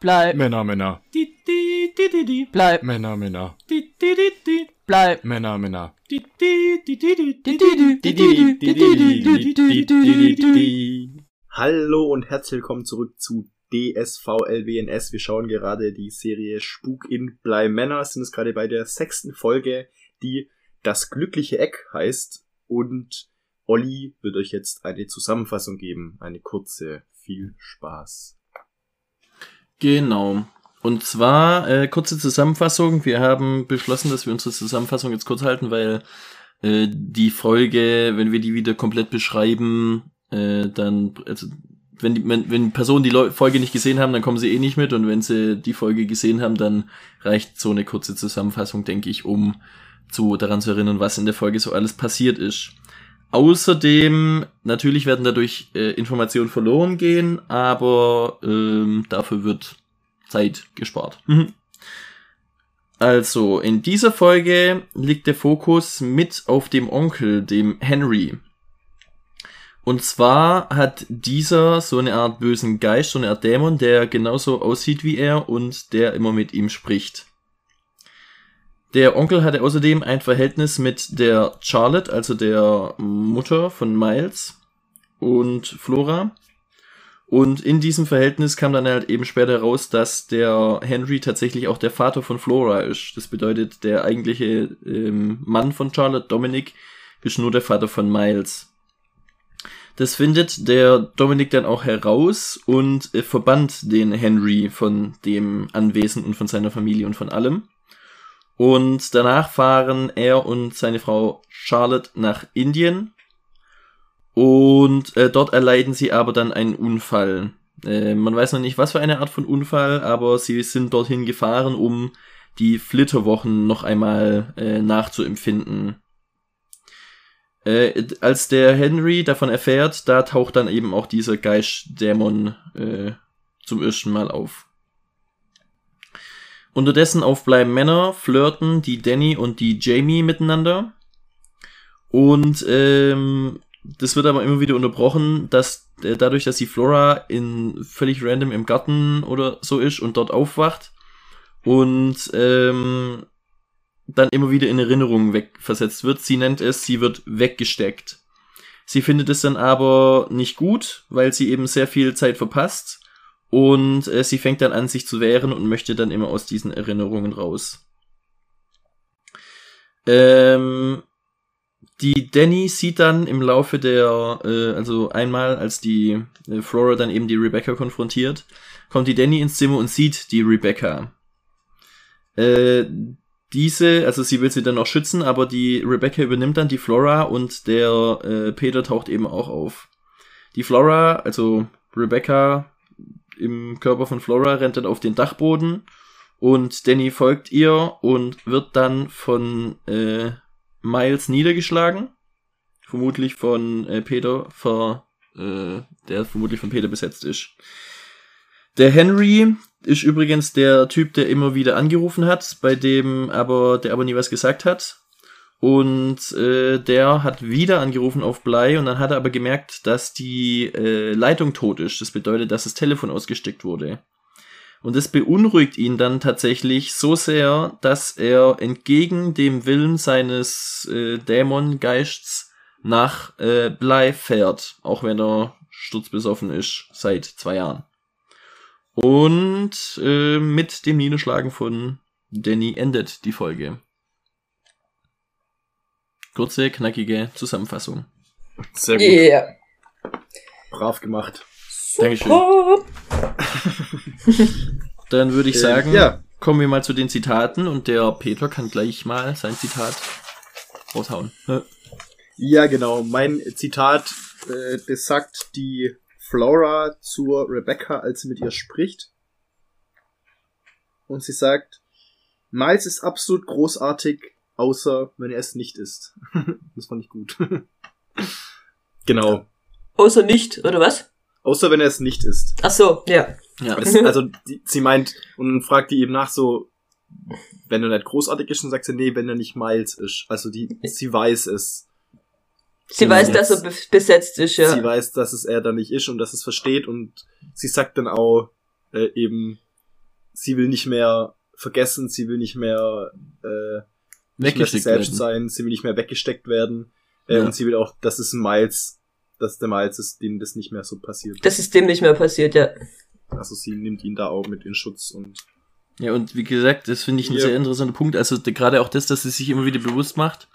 Bleib. Männer, Männer. Di, di, di, di, di. Bleib. Männer, Männer. Di, di, di, di. Bleib. Männer, Männer. Hallo und herzlich willkommen zurück zu DSVLWNS. Wir schauen gerade die Serie Spuk in Blei Männer, sind es gerade bei der sechsten Folge, die Das glückliche Eck heißt. Und Olli wird euch jetzt eine Zusammenfassung geben, eine kurze. Viel Spaß. Genau. Und zwar, äh, kurze Zusammenfassung. Wir haben beschlossen, dass wir unsere Zusammenfassung jetzt kurz halten, weil äh, die Folge, wenn wir die wieder komplett beschreiben, äh, dann, also wenn die, wenn, wenn Personen die Leu Folge nicht gesehen haben, dann kommen sie eh nicht mit und wenn sie die Folge gesehen haben, dann reicht so eine kurze Zusammenfassung, denke ich, um zu daran zu erinnern, was in der Folge so alles passiert ist. Außerdem, natürlich werden dadurch äh, Informationen verloren gehen, aber ähm, dafür wird Zeit gespart. Mhm. Also, in dieser Folge liegt der Fokus mit auf dem Onkel, dem Henry. Und zwar hat dieser so eine Art bösen Geist, so eine Art Dämon, der genauso aussieht wie er und der immer mit ihm spricht. Der Onkel hatte außerdem ein Verhältnis mit der Charlotte, also der Mutter von Miles und Flora. Und in diesem Verhältnis kam dann halt eben später raus, dass der Henry tatsächlich auch der Vater von Flora ist. Das bedeutet, der eigentliche ähm, Mann von Charlotte, Dominic, ist nur der Vater von Miles. Das findet der Dominic dann auch heraus und äh, verbannt den Henry von dem Anwesen und von seiner Familie und von allem. Und danach fahren er und seine Frau Charlotte nach Indien. Und äh, dort erleiden sie aber dann einen Unfall. Äh, man weiß noch nicht, was für eine Art von Unfall, aber sie sind dorthin gefahren, um die Flitterwochen noch einmal äh, nachzuempfinden. Äh, als der Henry davon erfährt, da taucht dann eben auch dieser Geistdämon äh, zum ersten Mal auf. Unterdessen auf bleiben Männer, flirten die Danny und die Jamie miteinander. Und ähm, das wird aber immer wieder unterbrochen, dass äh, dadurch, dass die Flora in völlig random im Garten oder so ist und dort aufwacht und ähm, dann immer wieder in Erinnerungen wegversetzt wird. Sie nennt es, sie wird weggesteckt. Sie findet es dann aber nicht gut, weil sie eben sehr viel Zeit verpasst und äh, sie fängt dann an, sich zu wehren und möchte dann immer aus diesen Erinnerungen raus. Ähm, die Danny sieht dann im Laufe der, äh, also einmal, als die äh, Flora dann eben die Rebecca konfrontiert, kommt die Danny ins Zimmer und sieht die Rebecca. Äh, diese, also sie will sie dann auch schützen, aber die Rebecca übernimmt dann die Flora und der äh, Peter taucht eben auch auf. Die Flora, also Rebecca im Körper von Flora, rennt dann auf den Dachboden und Danny folgt ihr und wird dann von äh, Miles niedergeschlagen. Vermutlich von äh, Peter, ver, äh, der vermutlich von Peter besetzt ist. Der Henry ist übrigens der Typ, der immer wieder angerufen hat, bei dem aber, der aber nie was gesagt hat. Und äh, der hat wieder angerufen auf Blei und dann hat er aber gemerkt, dass die äh, Leitung tot ist. Das bedeutet, dass das Telefon ausgesteckt wurde. Und das beunruhigt ihn dann tatsächlich so sehr, dass er entgegen dem Willen seines äh, Dämongeists nach äh, Blei fährt, auch wenn er sturzbesoffen ist seit zwei Jahren. Und äh, mit dem Niederschlagen von Danny endet die Folge. Kurze, knackige Zusammenfassung. Sehr gut. Yeah. Brav gemacht. Dankeschön. Super. Dann würde ich Äh, sagen, ja. kommen wir mal zu den Zitaten und der Peter kann gleich mal sein Zitat raushauen. Ja. Ja, genau. Mein Zitat, äh, das sagt die Flora zur Rebecca, als sie mit ihr spricht. Und sie sagt, Miles ist absolut großartig, außer wenn er es nicht ist. das fand ich gut. genau. Außer nicht, oder was? Außer wenn er es nicht ist. Ach so, ja. Ja. Es, also die, sie meint und fragt die eben nach so, wenn er nicht großartig ist, dann sagt sie, nee, wenn er nicht Miles ist. Also die, sie weiß es. Sie Genau. weiß, dass er be besetzt ist, ja. Sie weiß, dass es er da nicht ist und dass es versteht und sie sagt dann auch äh, eben, sie will nicht mehr vergessen, sie will nicht mehr, äh, nicht mehr sich Weggesteckt selbst werden. sein, sie will nicht mehr weggesteckt werden. Äh, Ja. Und sie will auch, dass es ein Miles, dass der Miles ist, dem das nicht mehr so passiert. Das ist dem nicht mehr passiert, ja. Also sie nimmt ihn da auch mit in Schutz und Ja, und wie gesagt, das finde ich ein Ja. sehr interessanter Punkt. Also gerade auch das, dass sie sich immer wieder bewusst macht.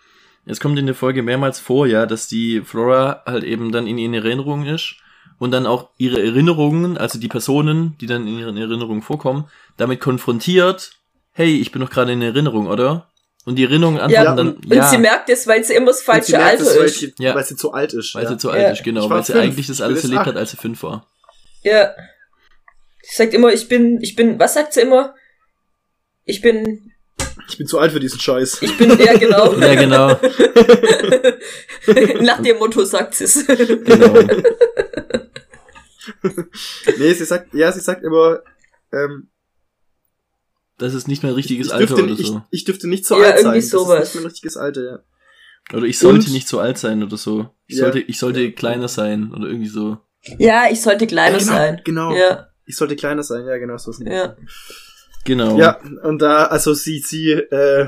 Es kommt in der Folge mehrmals vor, ja, dass die Flora halt eben dann in ihren Erinnerungen ist und dann auch ihre Erinnerungen, also die Personen, die dann in ihren Erinnerungen vorkommen, damit konfrontiert, hey, ich bin doch gerade in Erinnerung, oder? Und die Erinnerungen antworten Ja, dann, Und ja, sie merkt es, weil sie immer das falsche merkt Alter es, weil ist. sie, Ja. weil sie zu alt ist. weil ja. sie zu alt Ja. ist, genau, weil sie fünf, eigentlich das alles erlebt acht. hat, als sie fünf war. Ja. Sie sagt immer, ich bin, ich bin, was sagt sie immer? Ich bin, Ich bin zu alt für diesen Scheiß. ich bin, ja genau. Ja, genau, Nach dem Motto sagt sie es. genau. nee, sie sagt, ja, sie sagt immer, ähm, Das ist nicht mehr ein richtiges ich, Alter dürfte, oder ich, so. ich dürfte nicht so Ja, alt sein. irgendwie Das sowas. ist nicht mein richtiges Alter, ja. Oder ich sollte Und- nicht so alt sein oder so. Ich Ja. sollte, ich sollte kleiner sein oder irgendwie so. Ja, ich sollte kleiner Ja, genau, sein. genau. Ja, Ich sollte kleiner sein, ja, genau so ist es. ja. Genau. Ja, und da, also sie, sie, äh,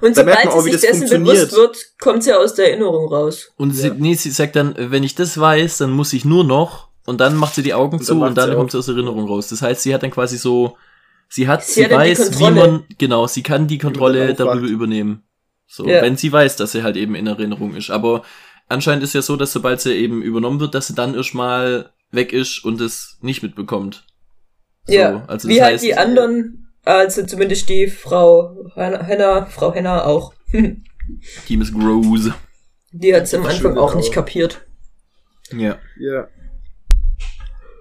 Und sobald auch, sie wie sich das dessen funktioniert. bewusst wird, kommt sie aus der Erinnerung raus. Und sie, Ja. nee, sie sagt dann, wenn ich das weiß, dann muss ich nur noch und dann macht sie die Augen Und zu und dann sie kommt sie aus der Erinnerung raus. Das heißt, sie hat dann quasi so, sie hat, Sie sie, hat weiß, wie man, genau, sie kann die Kontrolle darüber übernehmen. So, Ja. wenn sie weiß, dass sie halt eben in Erinnerung ist. Aber anscheinend ist ja so, dass sobald sie eben übernommen wird, dass sie dann erstmal weg ist und es nicht mitbekommt. So, ja, also wie das halt heißt, die anderen, also zumindest die Frau Henna, Frau Henna auch. Die Miss Rose. Die hat's am Das Anfang auch. nicht kapiert. Ja. ja.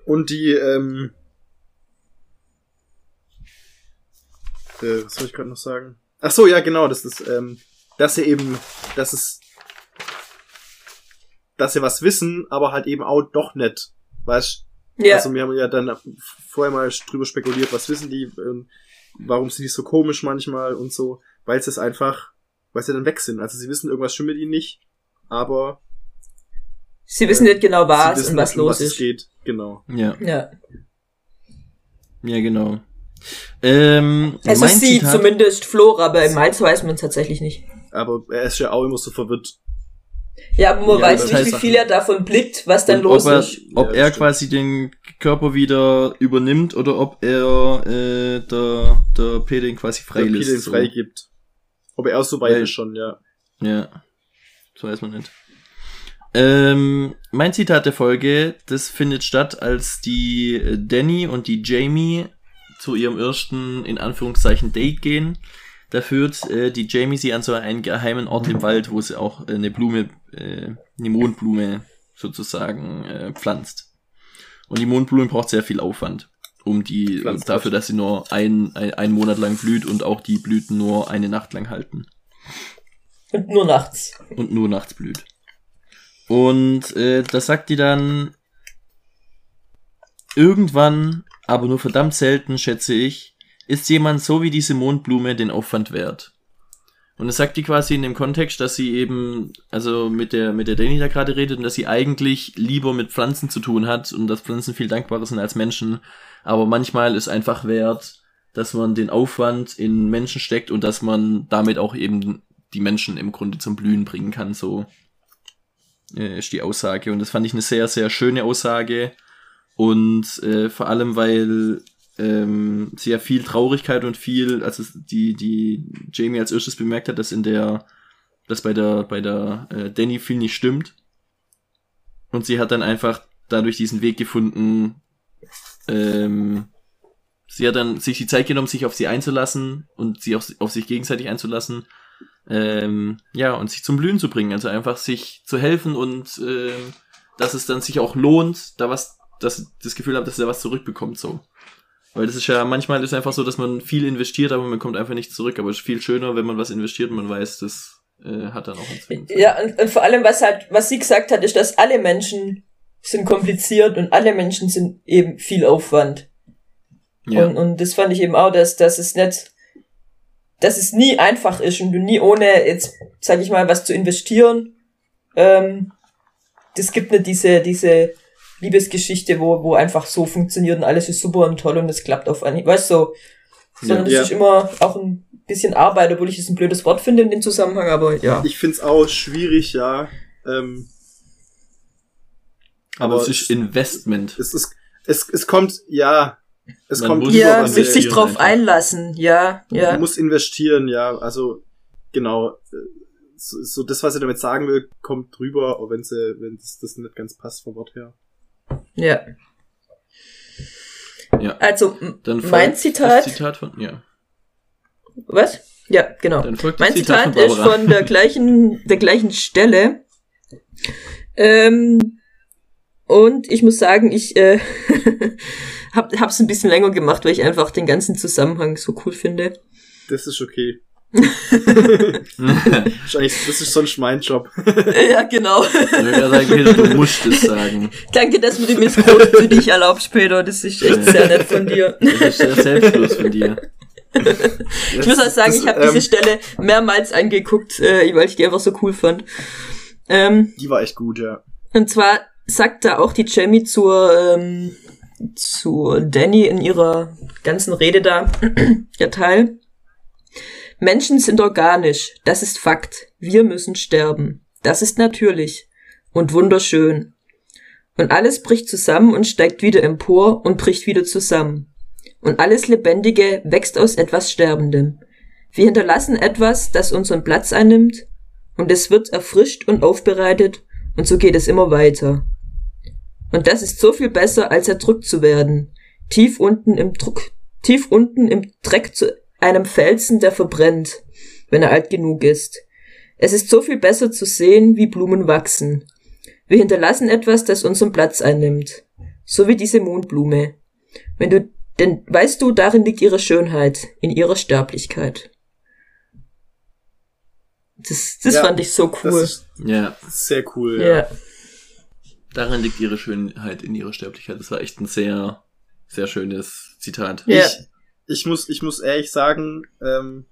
Und die, ähm, äh, was soll ich gerade noch sagen? Ach so, ja, genau, das ist, ähm, dass sie eben, dass es, dass sie was wissen, aber halt eben auch doch nicht, weißt Ja, Also wir haben ja dann vorher mal drüber spekuliert, was wissen die, ähm, warum sind die so komisch manchmal und so, weil sie es einfach, weil sie dann weg sind. Also sie wissen, irgendwas stimmt mit ihnen nicht, aber sie wissen nicht genau sie was wissen, und was um los es ist. geht. Genau. Ja. Ja. Ja, genau. Ähm, Also mein sie Zitat- zumindest Flora, bei Miles weiß man tatsächlich nicht. Aber er ist ja auch immer so verwirrt. Ja, aber man Ja, weiß nicht, wie viel er davon blickt, was dann Und los ob er, ist. ob Ja, er stimmt. quasi den Körper wieder übernimmt oder ob er äh, der, der P den quasi Der Peter ihn freilässt. so. freigibt. Ob er auch so weit Weil- ist schon, ja. Ja, das weiß man nicht. Ähm, mein Zitat der Folge, das findet statt, als die äh, Danny und die Jamie zu ihrem ersten, in Anführungszeichen, Date gehen. Da führt äh, die Jamie sie an so einen geheimen Ort im Wald, wo sie auch äh, eine Blume, äh, eine Mondblume sozusagen äh, pflanzt. Und die Mondblume braucht sehr viel Aufwand, um die, Pflanzt dafür, dass sie nur ein, ein, einen Monat lang blüht und auch die Blüten nur eine Nacht lang halten Und nur nachts. und nur nachts blüht. Und äh, das sagt die dann irgendwann, aber nur verdammt selten, schätze ich, ist jemand so wie diese Mondblume den Aufwand wert. Und das sagt die quasi in dem Kontext, dass sie eben, also mit der, mit der Danny da gerade redet und dass sie eigentlich lieber mit Pflanzen zu tun hat und dass Pflanzen viel dankbarer sind als Menschen. Aber manchmal ist einfach wert, dass man den Aufwand in Menschen steckt und dass man damit auch eben die Menschen im Grunde zum Blühen bringen kann, so äh, ist die Aussage. Und das fand ich eine sehr, sehr schöne Aussage. Und äh, vor allem, weil ähm, sie ja viel Traurigkeit und viel, also die, die Jamie als erstes bemerkt hat, dass in der, dass bei der, bei der äh, Danny viel nicht stimmt. Und sie hat dann einfach dadurch diesen Weg gefunden, ähm, sie hat dann sich die Zeit genommen, sich auf sie einzulassen und sie auf, auf sich gegenseitig einzulassen. Ähm, ja, und sich zum Blühen zu bringen. Also einfach sich zu helfen und ähm, dass es dann sich auch lohnt, da was, dass das Gefühl hat, dass er was zurückbekommt, so. Weil das ist ja, manchmal ist einfach so, dass man viel investiert, aber man kommt einfach nichts zurück. Aber es ist viel schöner, wenn man was investiert und man weiß, das äh, hat dann auch einen Zweck. Ja, und, und vor allem, was halt, was sie gesagt hat, ist, dass alle Menschen sind kompliziert und alle Menschen sind eben viel Aufwand. Ja. Und, und das fand ich eben auch, dass, dass es nicht, dass es nie einfach ist und du nie ohne jetzt, sag ich mal, was zu investieren, ähm, das gibt nicht diese, diese Liebesgeschichte, wo, wo einfach so funktioniert und alles ist super und toll und es klappt auf Anhieb. Weißt du, so, sondern Ja. das ist immer auch ein bisschen Arbeit, obwohl ich es ein blödes Wort finde in dem Zusammenhang, aber ja. Ich find's auch schwierig, ja. Ähm, Aber aber es ist Investment. es ist, es, es kommt, ja, es Man kommt Ja, sich, sich drauf einfach. einlassen, ja, Man ja. muss investieren, ja. Also, genau. äh, So, so das, was ich damit sagen will, kommt drüber, auch wenn sie, wenn das, das nicht ganz passt vom Wort her. Ja. Ja. Also, Dann mein Zitat, Zitat von, ja. was? Ja, genau. Mein Zitat, Zitat ist Barbara. von der gleichen, der gleichen Stelle. Ähm, und ich muss sagen, ich äh, hab, hab's ein bisschen länger gemacht, weil ich einfach den ganzen Zusammenhang so cool finde. Das ist okay. Wahrscheinlich, das ist sonst mein Job. ja, genau. Ich würde gerade sagen, Peter, du musst es sagen. Danke, dass du dir das Code für dich erlaubst, Peter. Das ist echt sehr nett von dir. Das ist sehr selbstlos von dir. Ich muss auch sagen, Das, ich habe ähm, diese Stelle mehrmals angeguckt, äh, weil ich die einfach so cool fand. Ähm, Die war echt gut, ja. Und zwar sagt da auch die Jamie zur, ähm, zur Danny in ihrer ganzen Rede da, der Teil. Menschen sind organisch, das ist Fakt. Wir müssen sterben. Das ist natürlich und wunderschön. Und alles bricht zusammen und steigt wieder empor und bricht wieder zusammen. Und alles Lebendige wächst aus etwas Sterbendem. Wir hinterlassen etwas, das unseren Platz einnimmt, und es wird erfrischt und aufbereitet, und so geht es immer weiter. Und das ist so viel besser, als erdrückt zu werden. Tief unten im Druck, tief unten im Dreck zu einem Felsen, der verbrennt, wenn er alt genug ist. Es ist so viel besser zu sehen, wie Blumen wachsen. Wir hinterlassen etwas, das unseren Platz einnimmt. So wie diese Mondblume. Wenn du, denn weißt du, darin liegt ihre Schönheit, in ihrer Sterblichkeit. Das, das Ja, fand ich so cool. Das ist Ja, sehr cool, ja. ja. darin liegt ihre Schönheit in ihrer Sterblichkeit. Das war echt ein sehr, sehr schönes Zitat. Ja. Ich, ich muss, ich muss ehrlich sagen, ähm,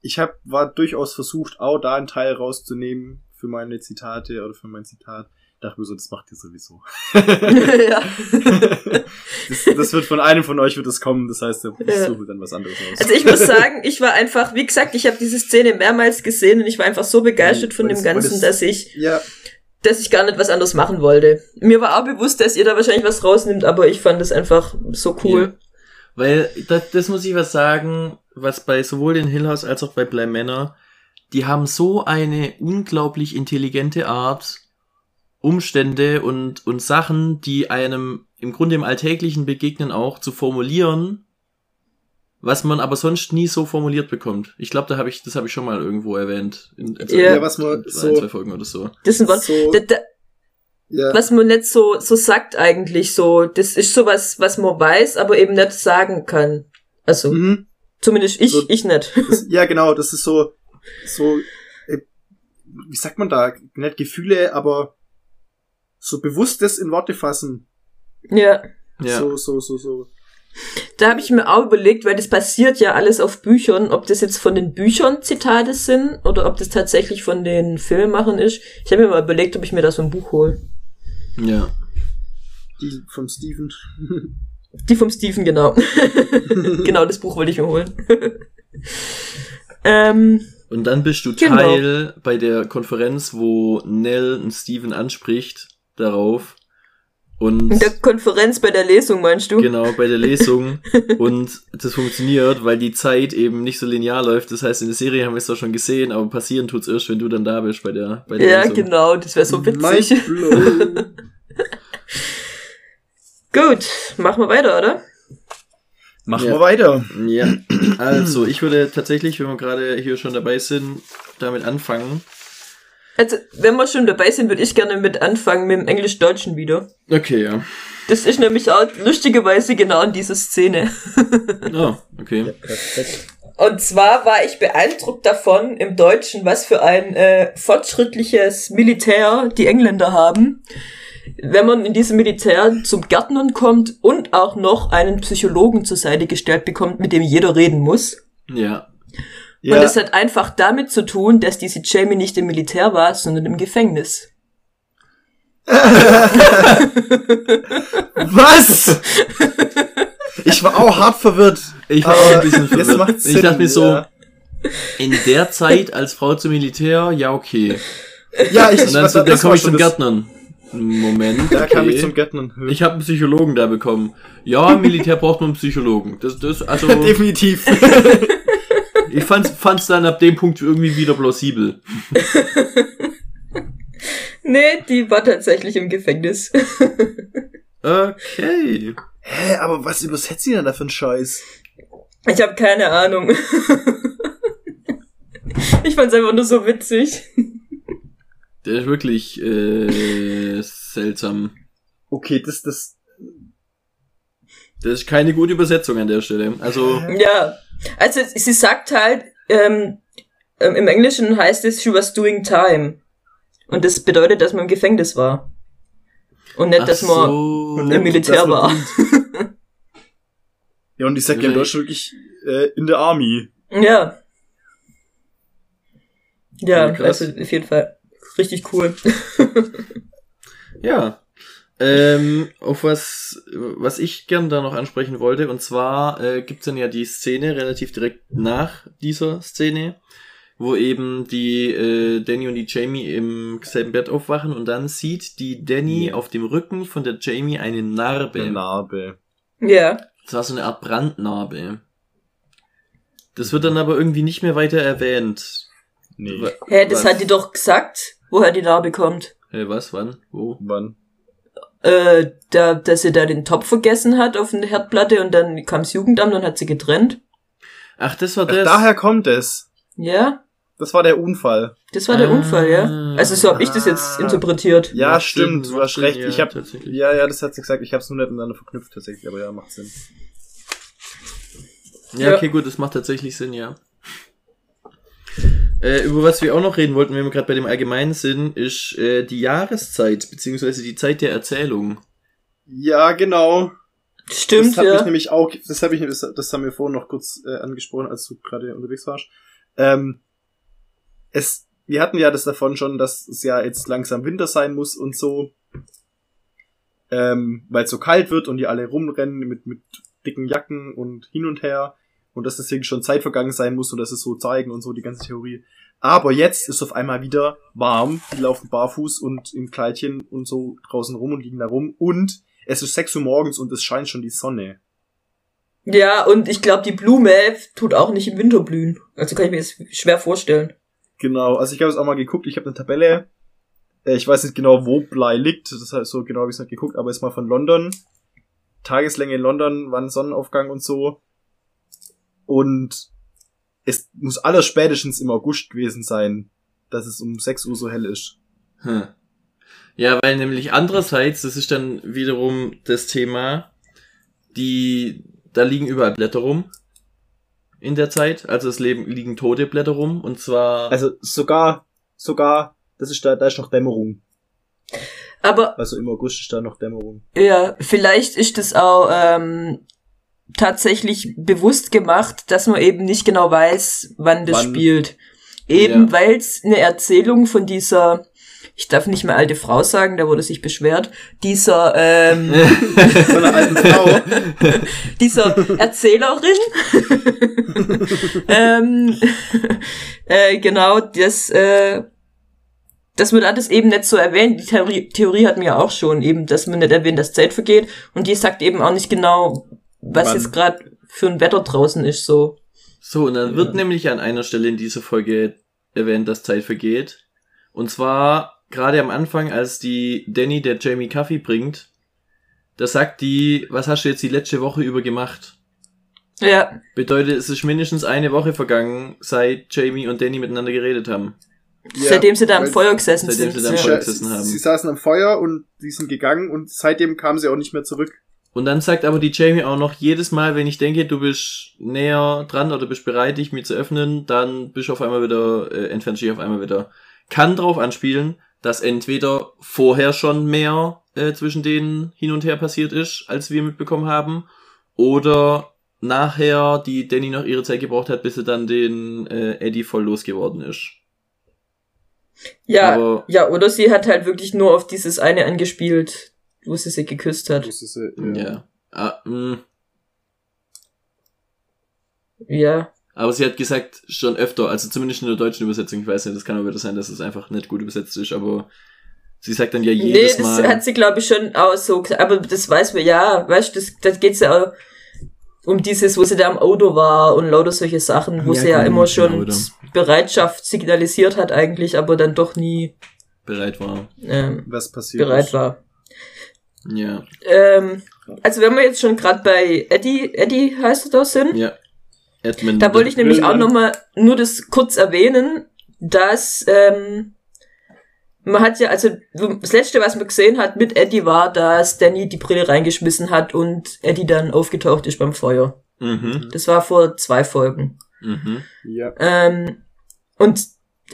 ich hab, war durchaus versucht, auch da einen Teil rauszunehmen für meine Zitate oder für mein Zitat. Dachte mir so, das macht ihr sowieso. ja. das, das wird von einem von euch wird das kommen, das heißt, ich Ja. suche dann was anderes aus. Also ich muss sagen, ich war einfach, wie gesagt, ich habe diese Szene mehrmals gesehen und ich war einfach so begeistert von Weil dem es- weil Ganzen, es- dass ich, ja, dass ich gar nicht was anderes machen wollte. Mir war auch bewusst, dass ihr da wahrscheinlich was rausnimmt, aber ich fand es einfach so cool. Weil, das, das muss ich was sagen, was bei sowohl den Hill House als auch bei Bly Manor, die haben so eine unglaublich intelligente Art, Umstände und, und Sachen, die einem im Grunde im Alltäglichen begegnen, auch zu formulieren, was man aber sonst nie so formuliert bekommt. Ich glaube, da habe ich, das habe ich schon mal irgendwo erwähnt. In, in Ja. Ja, was man in so- ein, zwei Folgen oder so. Das sind was, so, da, da, ja, was man nicht so, so sagt eigentlich so. Das ist sowas, was man weiß, aber eben nicht sagen kann. Also, mhm. zumindest ich, So- ich nicht. das, ja, genau, das ist so, so, äh, wie sagt man da, nicht Gefühle, aber so bewusstes in Worte fassen. ja. Ja. So, so, so, so. Da habe ich mir auch überlegt, weil das basiert ja alles auf Büchern, ob das jetzt von den Büchern Zitate sind oder ob das tatsächlich von den Filmemachern ist. Ich habe mir mal überlegt, ob ich mir da so ein Buch hole. ja. Die vom Steven. Die vom Stephen, genau. genau, das Buch wollte ich mir holen. ähm, Und dann bist du Genau. Teil bei der Konferenz, wo Nell und Steven anspricht darauf. Und in der Konferenz bei der Lesung, meinst du? genau bei der Lesung. und das funktioniert, weil die Zeit eben nicht so linear läuft. Das heißt, in der Serie haben wir es doch schon gesehen, aber passieren tut's erst, wenn du dann da bist bei der, bei der Ja, Lesung. genau, das wäre so witzig. Gut, machen wir weiter, oder? Machen Ja. wir weiter. Ja, also ich würde tatsächlich, wenn wir gerade hier schon dabei sind, damit anfangen. Also, wenn wir schon dabei sind, würde ich gerne mit anfangen mit dem Englisch-Deutschen wieder. Okay, ja. Das ist nämlich auch lustigerweise genau in dieser Szene. Oh, okay. Und zwar war ich beeindruckt davon im Deutschen, was für ein äh, fortschrittliches Militär die Engländer haben. Wenn man in diesem Militär zum Gärtnern kommt und auch noch einen Psychologen zur Seite gestellt bekommt, mit dem jeder reden muss. Ja. Ja, Und das hat einfach damit zu tun, dass diese Jamie nicht im Militär war, sondern im Gefängnis. Was? Ich war auch hart verwirrt. Ich war auch ein bisschen jetzt verwirrt. macht's Ich Sinn, dachte mir so, ja. in der Zeit als Frau zum Militär, ja okay. Ja, ich, Und dann, so, dann komme ich zum Gärtnern. Moment, Da kam ich okay. zum Gärtnern. Ich habe einen Psychologen da bekommen. Ja, im Militär braucht man einen Psychologen. Das, das, also, Definitiv. ich fand's, fand's dann ab dem Punkt irgendwie wieder plausibel. Nee, die war tatsächlich im Gefängnis. Okay. Hä, aber was übersetzt sie denn da für einen Scheiß? Ich habe keine Ahnung. Ich fand's einfach nur so witzig. Der ist wirklich äh, seltsam. Okay, das, das, Das ist keine gute Übersetzung an der Stelle. Also, Ja, also sie sagt halt, ähm, ähm, im Englischen heißt es, she was doing time. Und das bedeutet, dass man im Gefängnis war. Und nicht, ach dass man so. im Militär war. ja, und ich sag ja in Ja. Deutschland wirklich äh, in der Army. Ja. Ja, also auf jeden Fall. Richtig cool. Ja. Ähm, auf was, was ich gern da noch ansprechen wollte, und zwar äh, gibt's dann ja die Szene relativ direkt nach dieser Szene, wo eben die äh, Danny und die Jamie im selben Bett aufwachen und dann sieht die Danny Ja. auf dem Rücken von der Jamie eine Narbe. Eine Narbe. Ja. Das war so eine Art Brandnarbe. Das wird dann aber irgendwie nicht mehr weiter erwähnt. Nee. Hä, das was? hat die doch gesagt, woher die Narbe kommt. Hä, was? Wann? Wo? Wann? Äh, da, dass sie da den Topf vergessen hat auf eine Herdplatte und dann kam's Jugendamt und hat sie getrennt. Ach, das war Ach, das. daher kommt es. Ja, Das war der Unfall. das war der Ah. Unfall, ja. Also so habe ich das jetzt Ah. interpretiert. Ja, Macht stimmt, du hast recht. ja, ich hab, ja, ja, das hat sie gesagt. Ich hab's nur nicht miteinander verknüpft tatsächlich, aber ja, macht Sinn. Ja, Ja. okay, gut, das macht tatsächlich Sinn, ja. Äh, über was wir auch noch reden wollten, wenn wir gerade bei dem Allgemeinen sind, ist äh, die Jahreszeit, beziehungsweise die Zeit der Erzählung. Ja, genau. Stimmt, das hat mich ja. nämlich auch, das habe ich, das, das haben wir vorhin noch kurz äh, angesprochen, als du gerade unterwegs warst. Ähm, es, wir hatten ja das davon schon, dass es ja jetzt langsam Winter sein muss und so, ähm, weil es so kalt wird und die alle rumrennen mit mit dicken Jacken und hin und her und dass deswegen schon Zeit vergangen sein muss und dass es so zeigen und so die ganze Theorie. Aber jetzt ist auf einmal wieder warm, die laufen barfuß und in Kleidchen und so draußen rum und liegen da rum und es ist 6 Uhr morgens und es scheint schon die Sonne. Ja, und ich glaube, die Blume tut auch nicht im Winter blühen. Also kann ich mir das schwer vorstellen. Genau, also ich habe es auch mal geguckt, ich habe eine Tabelle, äh, ich weiß nicht genau, wo Blei liegt, das heißt so genau habe ich es nicht geguckt, aber jetzt mal von London. Tageslänge in London, wann Sonnenaufgang und so. Und es muss allerspätestens im August gewesen sein, dass es um 6 Uhr so hell ist. Hm. Ja, weil nämlich andererseits, das ist dann wiederum das Thema, die, da liegen überall Blätter rum in der Zeit, also es leben, liegen tote Blätter rum und zwar, Also sogar, sogar, das ist da, da ist noch Dämmerung. Aber Also im August ist da noch Dämmerung. ja, vielleicht ist das auch ähm, tatsächlich bewusst gemacht, dass man eben nicht genau weiß, wann das Wann? spielt. Eben Ja. weil es eine Erzählung von dieser, ich darf nicht mehr alte Frau sagen, da wurde sich beschwert, dieser ähm, Von einer alten Frau. dieser Erzählerin. ähm, äh, genau, das, äh, dass man das eben nicht so erwähnt. Die Theorie, Theorie hat mir auch schon eben, dass man nicht erwähnt, dass Zeit vergeht. Und die sagt eben auch nicht genau, was Wann? jetzt gerade für ein Wetter draußen ist, so. So, und dann wird Ja. nämlich an einer Stelle in dieser Folge erwähnt, dass Zeit vergeht. Und zwar gerade am Anfang, als die Danny der Jamie Kaffee bringt, da sagt die, was hast du jetzt die letzte Woche über gemacht? Ja, Bedeutet, es ist mindestens eine Woche vergangen, seit Jamie und Danny miteinander geredet haben. Ja, seitdem sie da am Feuer gesessen seitdem sind. sie da am ja. Feuer gesessen sie, haben. sie saßen am Feuer und die sind gegangen und seitdem kamen sie auch nicht mehr zurück. Und dann sagt aber die Jamie auch noch, jedes Mal, wenn ich denke, du bist näher dran oder bist bereit, dich mir zu öffnen, dann bist du auf einmal wieder, äh, entfernst dich auf einmal wieder. Kann drauf anspielen, dass entweder vorher schon mehr äh, zwischen denen hin und her passiert ist, als wir mitbekommen haben, oder nachher die Danny noch ihre Zeit gebraucht hat, bis sie dann den äh, Eddie voll losgeworden ist. Ja, Aber- ja, oder sie hat halt wirklich nur auf dieses eine angespielt, wo sie sie geküsst hat. Das ist, äh, Ja. Ah, mh. Ja. Aber sie hat gesagt, schon öfter, also zumindest in der deutschen Übersetzung, ich weiß nicht, das kann auch wieder sein, dass es einfach nicht gut übersetzt ist, aber sie sagt dann ja Nee, jedes das Mal. hat sie, glaube ich, schon auch so gesagt. Aber das weiß man, ja, weißt du, das, das geht's ja auch um dieses, wo sie da im Auto war und lauter solche Sachen, wo Ja, sie ja genau, immer schon genau, oder? Bereitschaft signalisiert hat eigentlich, aber dann doch nie bereit war. ähm, was passiert bereit ist. war. Ja. Ähm, also wenn wir jetzt schon gerade bei Eddie, Eddie heißt er da sind, Ja. Edmund. da wollte ich nämlich auch nochmal nur das kurz erwähnen, dass ähm, man hat ja, also das letzte, was man gesehen hat mit Eddie war, dass Danny die Brille reingeschmissen hat und Eddie dann aufgetaucht ist beim Feuer. Mhm. Das war vor zwei Folgen. Mhm. Ja. Ähm, und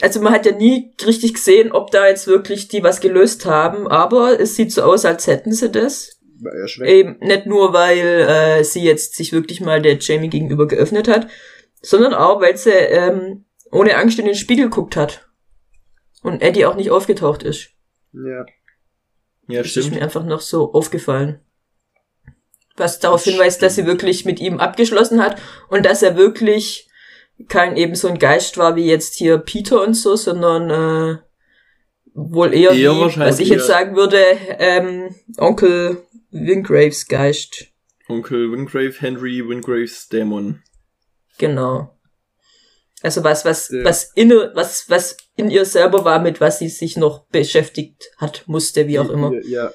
also man hat ja nie richtig gesehen, ob da jetzt wirklich die was gelöst haben, aber es sieht so aus, als hätten sie das. War er schwächt. Eben nicht nur, weil äh, sie jetzt sich wirklich mal der Jamie gegenüber geöffnet hat, sondern auch, weil sie ähm, ohne Angst in den Spiegel guckt hat. Und Eddie auch nicht aufgetaucht ist. Ja. Ja, Das ist mir stimmt. einfach noch so aufgefallen. Was darauf hinweist, dass sie wirklich mit ihm abgeschlossen hat und dass er wirklich kein eben so ein Geist war wie jetzt hier Peter und so, sondern äh, wohl eher, Eher wie, was ich jetzt sagen würde, ähm, Onkel Wingraves Geist. Onkel Wingrave, Henry Wingraves Dämon. Genau. Also was, was, Ja. was inne, was, was in ihr selber war, mit was sie sich noch beschäftigt hat, musste, wie auch immer. Ja, ja.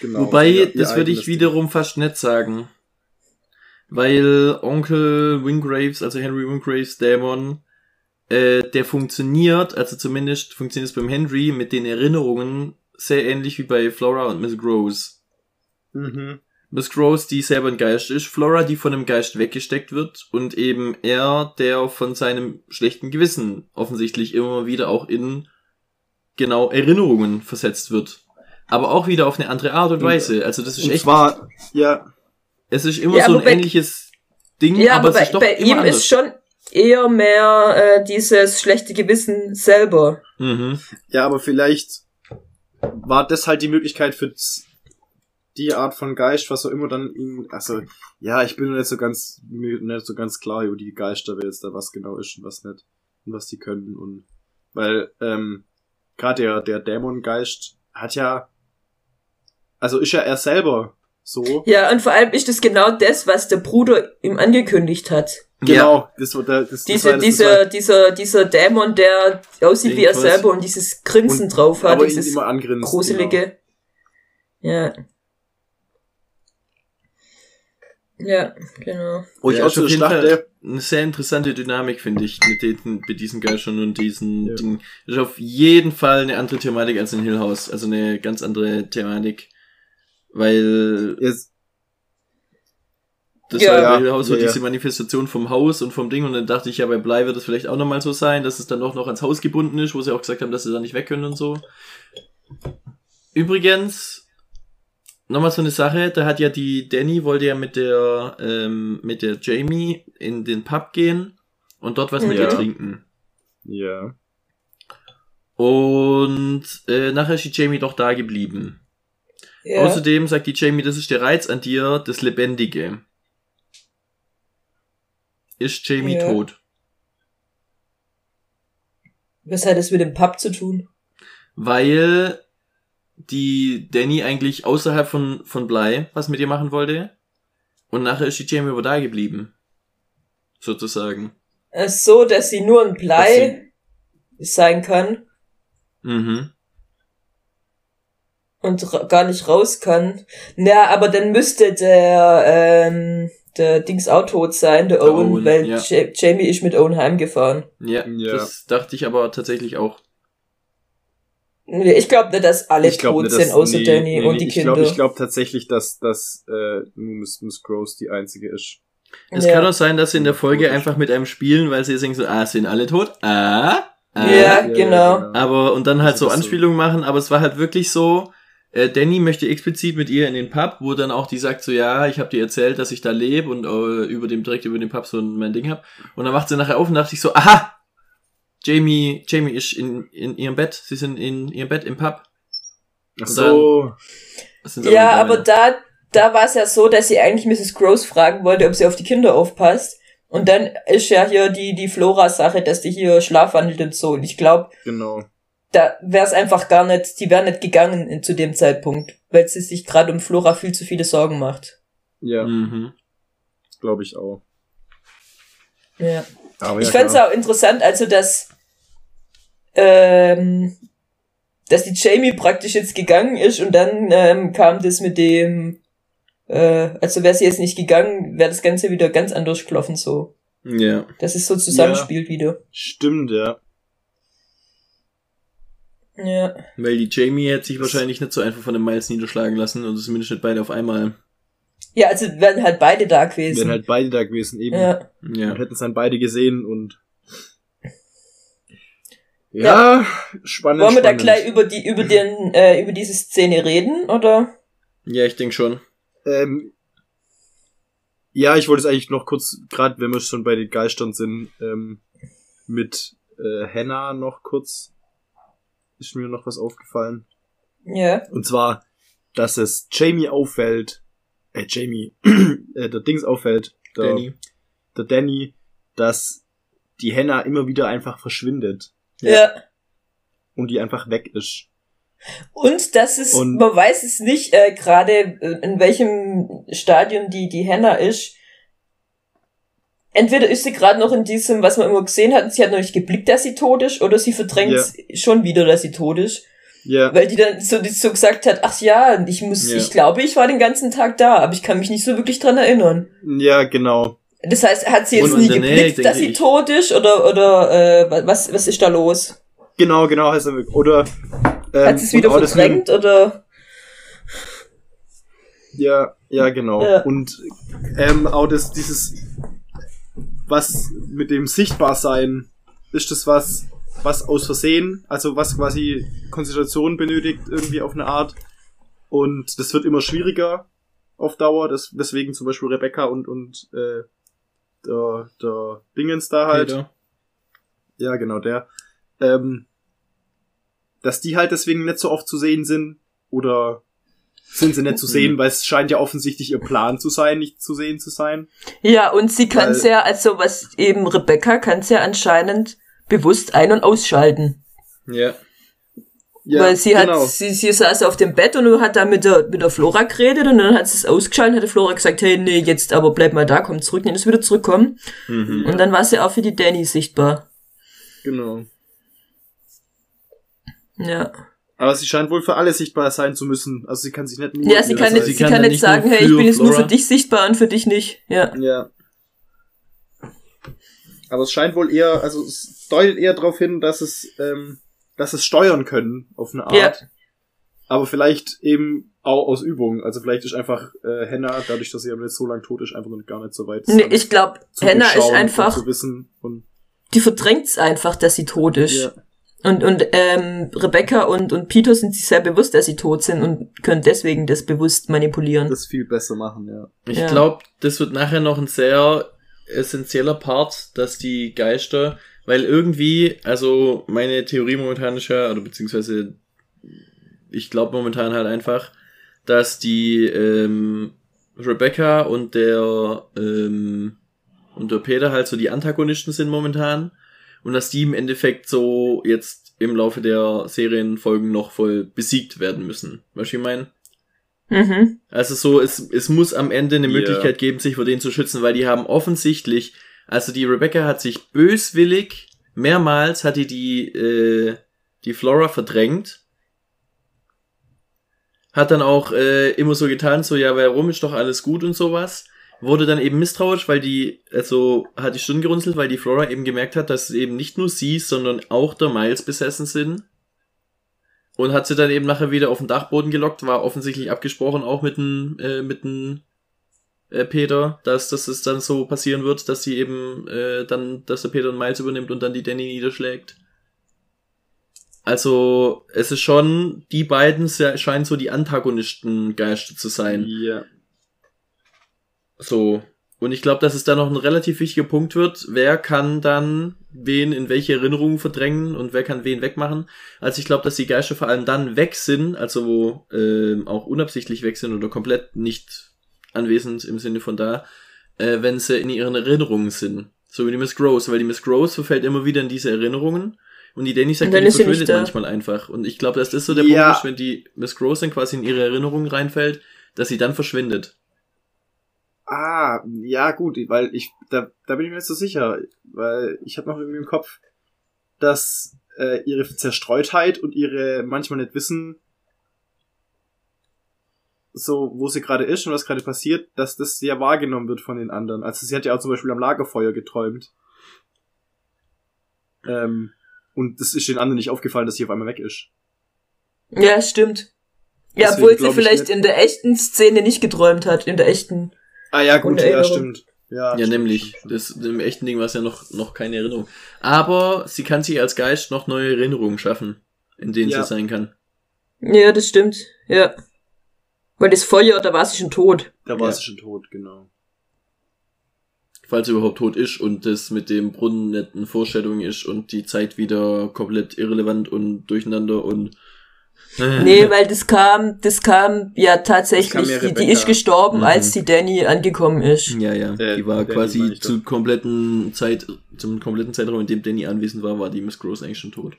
Genau. Wobei, das würde ich wiederum fast nicht sagen. Weil Onkel Wingraves, also Henry Wingraves Dämon, äh, der funktioniert, also zumindest funktioniert es beim Henry mit den Erinnerungen sehr ähnlich wie bei Flora und Miss. Ding. Mhm. Miss Rose, die selber ein Geist ist, Flora, die von einem Geist weggesteckt wird und eben er, der von seinem schlechten Gewissen offensichtlich immer wieder auch in genau Erinnerungen versetzt wird. Aber auch wieder auf eine andere Art und Und- Weise. Also das ist Und echt, zwar, ja, es ist immer Ja, so ein ähnliches Ding, Ja, aber aber bei, bei ihm anders. ist schon eher mehr äh, dieses schlechte Gewissen selber. mhm. ja, aber vielleicht war das halt die Möglichkeit für die Art von Geist, was auch immer dann ihn, also, ja, ich bin nicht so ganz, nicht so ganz klar über die Geister, wer jetzt da was genau ist und was nicht, und was die können und, weil, ähm, gerade der, der Dämongeist hat ja, also ist ja er selber so. Ja, und vor allem ist das genau das, was der Bruder ihm angekündigt hat. Genau, das war der, das, das Diese, war, das dieser, war, dieser, dieser Dämon, der aussieht wie er selber und dieses Grinsen Und- drauf hat, dieses immer angrinst. Genau. gruselige. Ja. Ja, genau. Wo ich Ja, auch ist so auf jeden dachte, eine sehr interessante Dynamik, finde ich, mit, den, mit diesen Geistern und diesen Ja. Dingen. Das ist auf jeden Fall eine andere Thematik als in Hill House. Also eine ganz andere Thematik. Weil jetzt, das Ja. war ja so ja, ja. diese Manifestation vom Haus und vom Ding und dann dachte ich ja, bei Bly wird das vielleicht auch nochmal so sein, dass es dann doch noch ans Haus gebunden ist, wo sie auch gesagt haben, dass sie da nicht weg können und so. Übrigens, nochmal so eine Sache, da hat ja die Danny wollte ja mit der, ähm, mit der Jamie in den Pub gehen und dort was mit Ja. ihr trinken. ja. Und äh, nachher ist die Jamie doch da geblieben. Ja. Außerdem sagt die Jamie, das ist der Reiz an dir, das Lebendige. Ist Jamie Ja. tot? Was hat das mit dem Pub zu tun? Weil die Danny eigentlich außerhalb von, von Bly was mit ihr machen wollte. Und nachher ist die Jamie aber da geblieben. Sozusagen. Äh, So, dass sie nur ein Blei sein kann Mhm. Und gar nicht raus kann. Na, aber dann müsste der, ähm, der Dings auch tot sein, der Der Owen, Owen, weil ja. Ja Jamie ist mit Owen heimgefahren. Ja, Ja. das dachte ich aber tatsächlich auch. Ich glaube nicht, dass alle ich glaube tot nicht, sind, dass, außer nee, Danny nee, und nee, die ich Kinder. glaube ich glaub tatsächlich, dass, dass äh, nur Miss, Miss Gross die einzige ist. Es Ja. kann auch sein, dass sie in der Folge einfach mit einem spielen, weil sie jetzt denken so, ah, sind alle tot? Ah? ah. Ja, genau. Aber, und dann halt Also so das so- Anspielungen machen, aber es war halt wirklich so, äh, Danny möchte explizit mit ihr in den Pub, wo dann auch die sagt so, ja, ich habe dir erzählt, dass ich da lebe und äh, über dem, direkt über den Pub so ein, mein Ding hab. Und dann macht sie nachher auf und dachte ich so, aha! Jamie, Jamie ist in, in ihrem Bett. Sie sind in ihrem Bett im Pub. Ach so. Sind Ja, aber da, da war es ja so, dass sie eigentlich Mrs. Gross fragen wollte, ob sie auf die Kinder aufpasst. Und dann ist ja hier die, die Flora-Sache, dass die hier schlafwandelt und so. Und ich glaube, Genau. Da wäre es einfach gar nicht, die wäre nicht gegangen in, zu dem Zeitpunkt, weil sie sich gerade um Flora viel zu viele Sorgen macht. Ja, Mhm. glaube ich auch. Ja. Aber ich ja, fand's klar. auch interessant, also dass, ähm, dass die Jamie praktisch jetzt gegangen ist und dann ähm, kam das mit dem, äh, also wäre sie jetzt nicht gegangen, wäre das Ganze wieder ganz anders gelaufen so. Ja. Dass es so zusammenspielt wieder. Stimmt, ja. Ja. Weil die Jamie hätte sich wahrscheinlich nicht so einfach von den Miles niederschlagen lassen und zumindest nicht beide auf einmal. Ja, also wären halt beide da gewesen. Wären halt beide da gewesen, eben. ja. Ja. Und hätten es dann beide gesehen und. Ja, spannend. Wollen wir da spannend. gleich über die, über den, äh, über diese Szene reden, oder? Ja, ich denke schon. Ähm, ja, ich wollte es eigentlich noch kurz, gerade wenn wir schon bei den Geistern sind, ähm, mit äh, Hannah noch kurz. Ist mir noch was aufgefallen. Ja. Und zwar, dass es Jamie auffällt, äh, Jamie, äh, der Dings auffällt, der Danny. der Danny, dass die Hannah immer wieder einfach verschwindet Ja. Ja. und die einfach weg ist. Und das ist, Und- man weiß es nicht äh, gerade, äh, in welchem Stadium die, die Hannah ist. Entweder ist sie gerade noch in diesem, was man immer gesehen hat, sie hat noch nicht geblickt, dass sie tot ist, oder sie verdrängt schon wieder, dass sie tot ist. Ja, Weil die dann so, die so gesagt hat, ach ja, ich muss, Ja. ich glaube, ich war den ganzen Tag da, aber ich kann mich nicht so wirklich dran erinnern. ja, genau. Das heißt, hat sie jetzt Und nie geblickt, dass sie ich. tot ist, oder, oder, äh, wa- was, was ist da los? Genau, genau heißt er. Oder ähm, Hat sie es wieder und verdrängt, oder? Ja, ja, genau. Ja. Und ähm, auch das, dieses, was mit dem Sichtbarsein, ist das was, was aus Versehen, also was quasi Konzentration benötigt, irgendwie auf eine Art. Und das wird immer schwieriger auf Dauer, das, weswegen zum Beispiel Rebecca und, und äh, der, der Dingens da halt, Peter. ja genau, der, ähm, dass die halt deswegen nicht so oft zu sehen sind oder sind sie nicht zu sehen, weil es scheint ja offensichtlich ihr Plan zu sein, nicht zu sehen zu sein. Ja, und sie kann es ja, also was eben Rebecca kann es ja anscheinend bewusst ein- und ausschalten. Ja. weil sie genau. hat, sie, sie saß auf dem Bett und hat da mit der, mit der Flora geredet und dann hat sie es ausgeschaltet, hat die Flora gesagt, hey, nee, jetzt aber bleib mal da, komm zurück, dann ist wieder zurückkommen. Mhm. Und dann war sie auch für die Danny sichtbar. Genau. Ja. Aber sie scheint wohl für alle sichtbar sein zu müssen. Also sie kann sich nicht nur. Ja, sie kann, nicht, sie kann kann nicht nur sagen, hey, ich bin jetzt nur Flora- für dich sichtbar und für dich nicht. Ja. Ja. Aber es scheint wohl eher, also es deutet eher darauf hin, dass es, ähm, dass es steuern können auf eine Art. Ja. Aber vielleicht eben auch aus Übung. Also vielleicht ist einfach äh, Henna, dadurch, dass sie aber jetzt so lang tot ist, einfach noch gar nicht so weit. Nee, ich glaube, zu Hannah ist durchschauen und einfach, Zu wissen und, die verdrängt's einfach, dass sie tot ist. ja. Und, und ähm, Rebecca und, und Peter sind sich sehr bewusst, dass sie tot sind und können deswegen das bewusst manipulieren. das viel besser machen, ja. Ich Ja. glaube, das wird nachher noch ein sehr essentieller Part, dass die Geister, weil irgendwie, also meine Theorie momentan ist ja, oder beziehungsweise ich glaube momentan halt einfach, dass die ähm, Rebecca und der ähm, und der Peter halt so die Antagonisten sind momentan und dass die im Endeffekt so jetzt im Laufe der Serienfolgen noch voll besiegt werden müssen. Weißt du, wie ich meine? Mhm. Also so, es, es muss am Ende eine Ja. Möglichkeit geben, sich vor denen zu schützen, weil die haben offensichtlich, also die Rebecca hat sich böswillig, mehrmals hat die die, äh, die Flora verdrängt. Hat dann auch äh, immer so getan, so, ja, warum ist doch alles gut und sowas. Wurde dann eben misstrauisch, weil die, also hat die Stirn gerunzelt, weil die Flora eben gemerkt hat, dass eben nicht nur sie, sondern auch der Miles besessen sind. Und hat sie dann eben nachher wieder auf den Dachboden gelockt, war offensichtlich abgesprochen auch mit dem, äh, mit dem äh, Peter, dass, dass es dann so passieren wird, dass sie eben äh, dann, dass der Peter den Miles übernimmt und dann die Danny niederschlägt. Also, es ist schon, die beiden scheinen so die Antagonistengeister zu sein. Ja. So. Und ich glaube, dass es da noch ein relativ wichtiger Punkt wird. Wer kann dann wen in welche Erinnerungen verdrängen und wer kann wen wegmachen. Also ich glaube, dass die Geister vor allem dann weg sind, also ähm, auch unabsichtlich weg sind oder komplett nicht anwesend im Sinne von da, äh, wenn sie in ihren Erinnerungen sind. So wie die Miss Gross, weil die Miss Gross verfällt immer wieder in diese Erinnerungen und die Danny sagt, die verschwindet manchmal einfach. Und ich glaube, dass das so der Ja. Punkt ist, wenn die Miss Gross dann quasi in ihre Erinnerungen reinfällt, dass sie dann verschwindet. Ah, ja gut, weil ich, da, da bin ich mir nicht so sicher, weil ich habe noch irgendwie im Kopf, dass äh, ihre Zerstreutheit und ihre manchmal nicht wissen, so wo sie gerade ist und was gerade passiert, dass das sehr wahrgenommen wird von den anderen. Also sie hat ja auch zum Beispiel am Lagerfeuer geträumt. Ähm, und das ist den anderen nicht aufgefallen, dass sie auf einmal weg ist. Ja, stimmt. Ja, Deswegen obwohl sie vielleicht in der echten Szene nicht geträumt hat, in der echten. Ah ja, gut, ja, Erinnerung. stimmt. Ja, Ja, stimmt, nämlich. stimmt, stimmt. Das, Im echten Ding war es ja noch, noch keine Erinnerung. Aber sie kann sich als Geist noch neue Erinnerungen schaffen, in denen Ja. sie sein kann. Ja, das stimmt. Ja. Weil das Feuer, da war sie schon tot. Da war Ja. sie schon tot, genau. Falls sie überhaupt tot ist und das mit dem Brunnen nicht eine Vorstellung ist und die Zeit wieder komplett irrelevant und durcheinander und. Nee, weil das kam, das kam ja tatsächlich, kam ja die, die ist gestorben, Mhm. als die Danny angekommen ist. Ja, ja. Äh, die war quasi ich zu kompletten Zeit, zum kompletten Zeitraum, in dem Danny anwesend war, war die Miss Gross eigentlich schon tot.